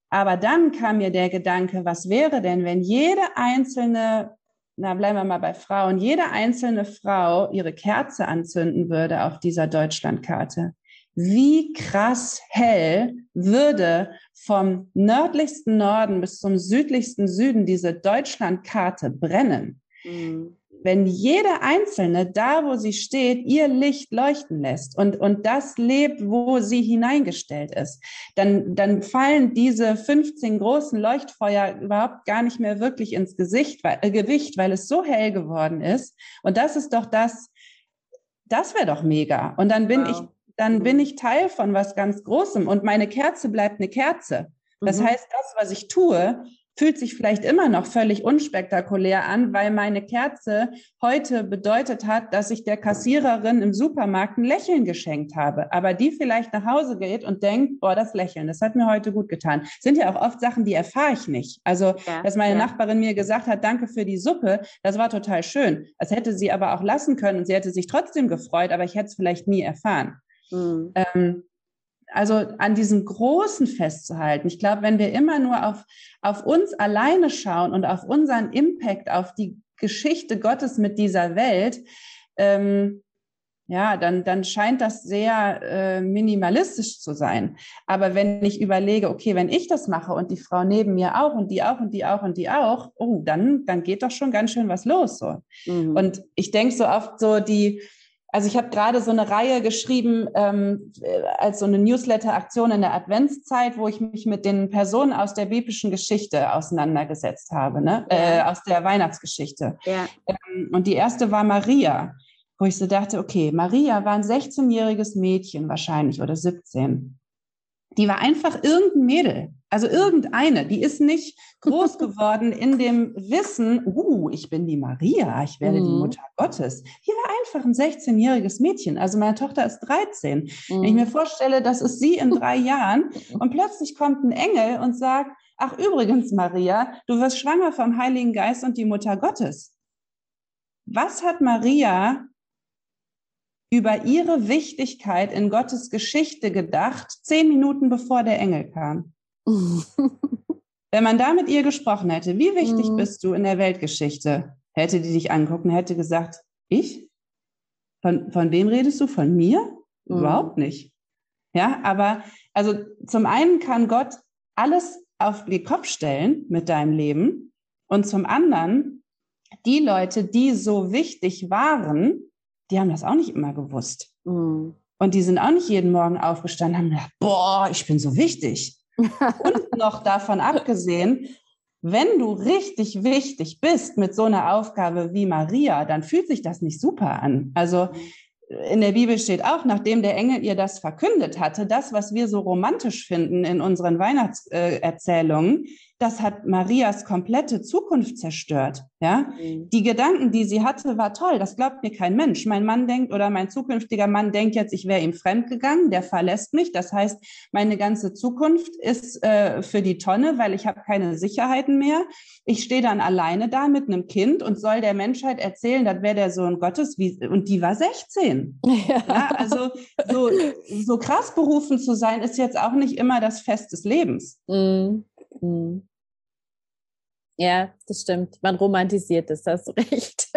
aber dann kam mir der Gedanke, was wäre denn, wenn jede einzelne na bleiben wir mal bei Frauen, jede einzelne Frau ihre Kerze anzünden würde auf dieser Deutschlandkarte, wie krass hell würde vom nördlichsten Norden bis zum südlichsten Süden diese Deutschlandkarte brennen. Mhm wenn jede Einzelne da, wo sie steht, ihr Licht leuchten lässt und, und das lebt, wo sie hineingestellt ist, dann, dann fallen diese 15 großen Leuchtfeuer überhaupt gar nicht mehr wirklich ins Gesicht, weil, äh, Gewicht, weil es so hell geworden ist. Und das ist doch das, das wäre doch mega. Und dann bin wow. ich, dann bin mhm. ich Teil von was ganz Großem und meine Kerze bleibt eine Kerze. Das mhm. heißt, das, was ich tue, fühlt sich vielleicht immer noch völlig unspektakulär an, weil meine Kerze heute bedeutet hat, dass ich der Kassiererin im Supermarkt ein Lächeln geschenkt habe, aber die vielleicht nach Hause geht und denkt, boah, das Lächeln, das hat mir heute gut getan. Sind ja auch oft Sachen, die erfahre ich nicht. Also, ja, dass meine ja. Nachbarin mir gesagt hat, danke für die Suppe, das war total schön. Das hätte sie aber auch lassen können und sie hätte sich trotzdem gefreut, aber ich hätte es vielleicht nie erfahren. Mhm. Ähm, also an diesem Großen festzuhalten. Ich glaube, wenn wir immer nur auf, auf uns alleine schauen und auf unseren Impact, auf die Geschichte Gottes mit dieser Welt, ähm, ja, dann, dann scheint das sehr äh, minimalistisch zu sein. Aber wenn ich überlege, okay, wenn ich das mache und die Frau neben mir auch und die auch und die auch und die auch, oh, dann, dann geht doch schon ganz schön was los. So. Mhm. Und ich denke so oft so die, also ich habe gerade so eine Reihe geschrieben ähm, äh, als so eine Newsletter-Aktion in der Adventszeit, wo ich mich mit den Personen aus der biblischen Geschichte auseinandergesetzt habe, ne? Ja. Äh, aus der Weihnachtsgeschichte. Ja. Ähm, und die erste war Maria, wo ich so dachte, okay, Maria war ein 16-jähriges Mädchen wahrscheinlich oder 17 die war einfach irgendein Mädel. Also irgendeine, die ist nicht groß geworden in dem Wissen, uh, ich bin die Maria, ich werde mhm. die Mutter Gottes. Die war einfach ein 16-jähriges Mädchen. Also meine Tochter ist 13. Mhm. Wenn ich mir mhm. vorstelle, das ist sie in drei Jahren und plötzlich kommt ein Engel und sagt, ach übrigens, Maria, du wirst schwanger vom Heiligen Geist und die Mutter Gottes. Was hat Maria über ihre Wichtigkeit in Gottes Geschichte gedacht, zehn Minuten bevor der Engel kam. Wenn man da mit ihr gesprochen hätte, wie wichtig mhm. bist du in der Weltgeschichte, hätte die dich angucken, hätte gesagt, ich? Von, von wem redest du? Von mir? Mhm. Überhaupt nicht. Ja, aber also zum einen kann Gott alles auf den Kopf stellen mit deinem Leben und zum anderen die Leute, die so wichtig waren, die haben das auch nicht immer gewusst. Mhm. Und die sind auch nicht jeden Morgen aufgestanden, haben gedacht, boah, ich bin so wichtig. Und noch davon abgesehen, wenn du richtig wichtig bist mit so einer Aufgabe wie Maria, dann fühlt sich das nicht super an. Also in der Bibel steht auch, nachdem der Engel ihr das verkündet hatte, das, was wir so romantisch finden in unseren Weihnachtserzählungen, das hat Marias komplette Zukunft zerstört. Ja, mhm. die Gedanken, die sie hatte, war toll. Das glaubt mir kein Mensch. Mein Mann denkt oder mein zukünftiger Mann denkt jetzt, ich wäre ihm fremd gegangen. Der verlässt mich. Das heißt, meine ganze Zukunft ist äh, für die Tonne, weil ich habe keine Sicherheiten mehr. Ich stehe dann alleine da mit einem Kind und soll der Menschheit erzählen, das wäre der Sohn Gottes. Wie, und die war 16. Ja. ja also so, so krass berufen zu sein, ist jetzt auch nicht immer das Fest des Lebens. Mhm. Mhm. Ja, das stimmt. Man romantisiert das, hast du recht.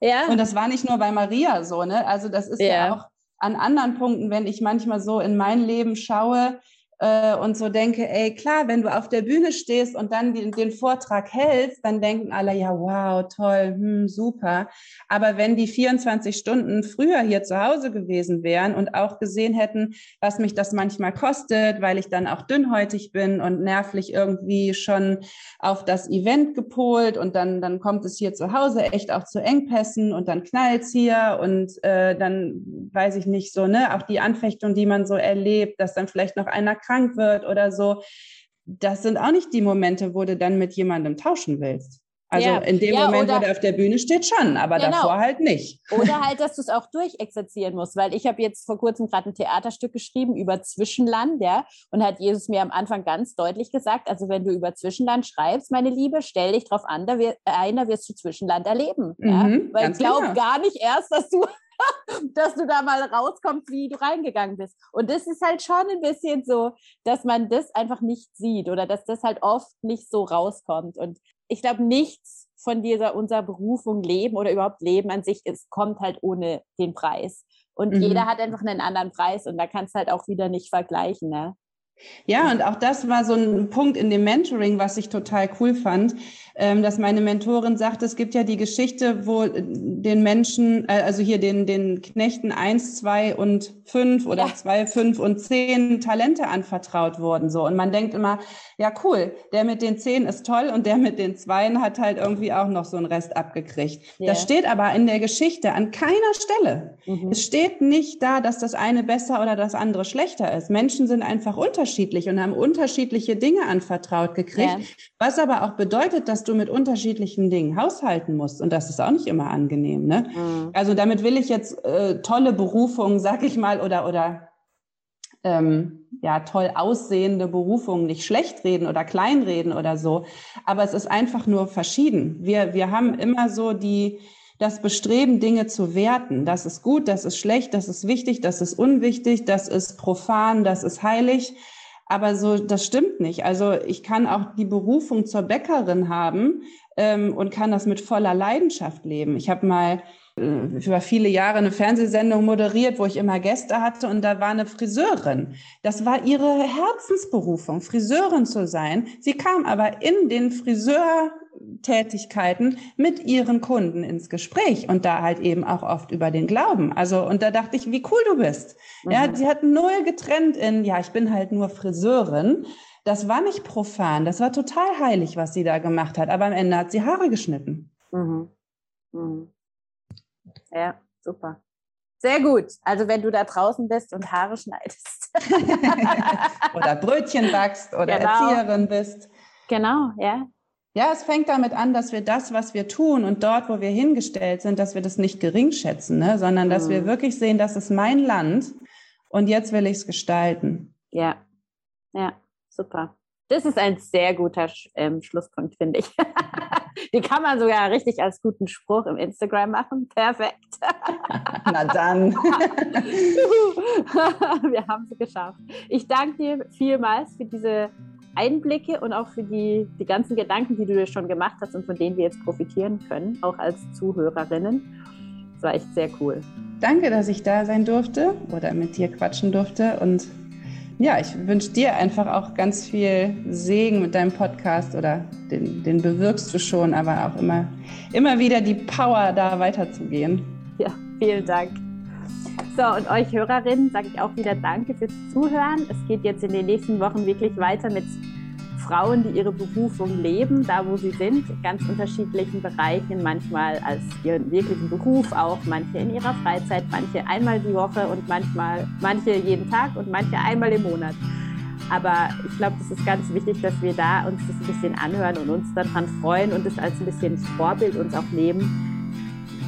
ja. Und das war nicht nur bei Maria so, ne? Also das ist ja, ja auch an anderen Punkten, wenn ich manchmal so in mein Leben schaue, äh, und so denke, ey, klar, wenn du auf der Bühne stehst und dann den, den Vortrag hältst, dann denken alle, ja, wow, toll, hm, super. Aber wenn die 24 Stunden früher hier zu Hause gewesen wären und auch gesehen hätten, was mich das manchmal kostet, weil ich dann auch dünnhäutig bin und nervlich irgendwie schon auf das Event gepolt und dann, dann kommt es hier zu Hause echt auch zu Engpässen und dann knallt's hier und äh, dann weiß ich nicht so, ne, auch die Anfechtung, die man so erlebt, dass dann vielleicht noch einer krank wird oder so. Das sind auch nicht die Momente, wo du dann mit jemandem tauschen willst. Also ja. in dem ja, Moment, oder, wo der auf der Bühne steht, schon, aber genau. davor halt nicht. Oder halt, dass du es auch durchexerzieren musst, weil ich habe jetzt vor kurzem gerade ein Theaterstück geschrieben über Zwischenland, ja, und hat Jesus mir am Anfang ganz deutlich gesagt, also wenn du über Zwischenland schreibst, meine Liebe, stell dich drauf an, da wir, wirst du Zwischenland erleben, ja, mhm, weil ich glaube genau. gar nicht erst, dass du dass du da mal rauskommst, wie du reingegangen bist. Und das ist halt schon ein bisschen so, dass man das einfach nicht sieht oder dass das halt oft nicht so rauskommt. Und ich glaube, nichts von dieser unserer Berufung Leben oder überhaupt Leben an sich ist, kommt halt ohne den Preis. Und mhm. jeder hat einfach einen anderen Preis und da kannst du halt auch wieder nicht vergleichen. Ne? Ja, und auch das war so ein Punkt in dem Mentoring, was ich total cool fand, dass meine Mentorin sagt, es gibt ja die Geschichte, wo den Menschen, äh, also hier den, den Knechten eins, zwei und fünf oder ja. zwei, fünf und zehn Talente anvertraut wurden. So. Und man denkt immer, ja cool, der mit den zehn ist toll und der mit den zweien hat halt irgendwie auch noch so einen Rest abgekriegt. Yeah. Das steht aber in der Geschichte an keiner Stelle. Mhm. Es steht nicht da, dass das eine besser oder das andere schlechter ist. Menschen sind einfach unterschiedlich und haben unterschiedliche Dinge anvertraut gekriegt, yeah. was aber auch bedeutet, dass du mit unterschiedlichen Dingen haushalten musst. Und das ist auch nicht immer angenehm. Ne? Mhm. Also damit will ich jetzt äh, tolle Berufungen, sag ich mal, oder, oder ähm, ja, toll aussehende Berufungen nicht schlecht reden oder kleinreden oder so. Aber es ist einfach nur verschieden. Wir, wir haben immer so die, das Bestreben, Dinge zu werten. Das ist gut, das ist schlecht, das ist wichtig, das ist unwichtig, das ist profan, das ist heilig. Aber so, das stimmt nicht. Also ich kann auch die Berufung zur Bäckerin haben ähm, und kann das mit voller Leidenschaft leben. Ich habe mal über viele Jahre eine Fernsehsendung moderiert, wo ich immer Gäste hatte und da war eine Friseurin. Das war ihre Herzensberufung, Friseurin zu sein. Sie kam aber in den Friseurtätigkeiten mit ihren Kunden ins Gespräch und da halt eben auch oft über den Glauben. Also, und da dachte ich, wie cool du bist. Mhm. Ja, sie hat null getrennt in, ja, ich bin halt nur Friseurin. Das war nicht profan, das war total heilig, was sie da gemacht hat. Aber am Ende hat sie Haare geschnitten. Mhm. Mhm. Ja, super. Sehr gut. Also wenn du da draußen bist und Haare schneidest. oder Brötchen backst oder genau. Erzieherin bist. Genau, ja. Ja, es fängt damit an, dass wir das, was wir tun und dort, wo wir hingestellt sind, dass wir das nicht gering schätzen, ne? sondern dass mhm. wir wirklich sehen, das ist mein Land und jetzt will ich es gestalten. Ja, ja, super. Das ist ein sehr guter ähm, Schlusspunkt, finde ich. Die kann man sogar richtig als guten Spruch im Instagram machen. Perfekt. Na dann. Wir haben es geschafft. Ich danke dir vielmals für diese Einblicke und auch für die, die ganzen Gedanken, die du dir schon gemacht hast und von denen wir jetzt profitieren können, auch als Zuhörerinnen. Das war echt sehr cool. Danke, dass ich da sein durfte oder mit dir quatschen durfte und ja, ich wünsche dir einfach auch ganz viel Segen mit deinem Podcast oder den, den bewirkst du schon, aber auch immer, immer wieder die Power, da weiterzugehen. Ja, vielen Dank. So, und euch Hörerinnen sage ich auch wieder Danke fürs Zuhören. Es geht jetzt in den nächsten Wochen wirklich weiter mit Frauen, die ihre Berufung leben, da wo sie sind, in ganz unterschiedlichen Bereichen, manchmal als ihren wirklichen Beruf auch, manche in ihrer Freizeit, manche einmal die Woche und manchmal manche jeden Tag und manche einmal im Monat. Aber ich glaube, das ist ganz wichtig, dass wir da uns das ein bisschen anhören und uns daran freuen und es als ein bisschen Vorbild uns auch nehmen.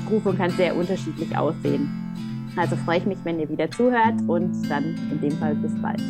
Berufung kann sehr unterschiedlich aussehen. Also freue ich mich, wenn ihr wieder zuhört und dann in dem Fall bis bald.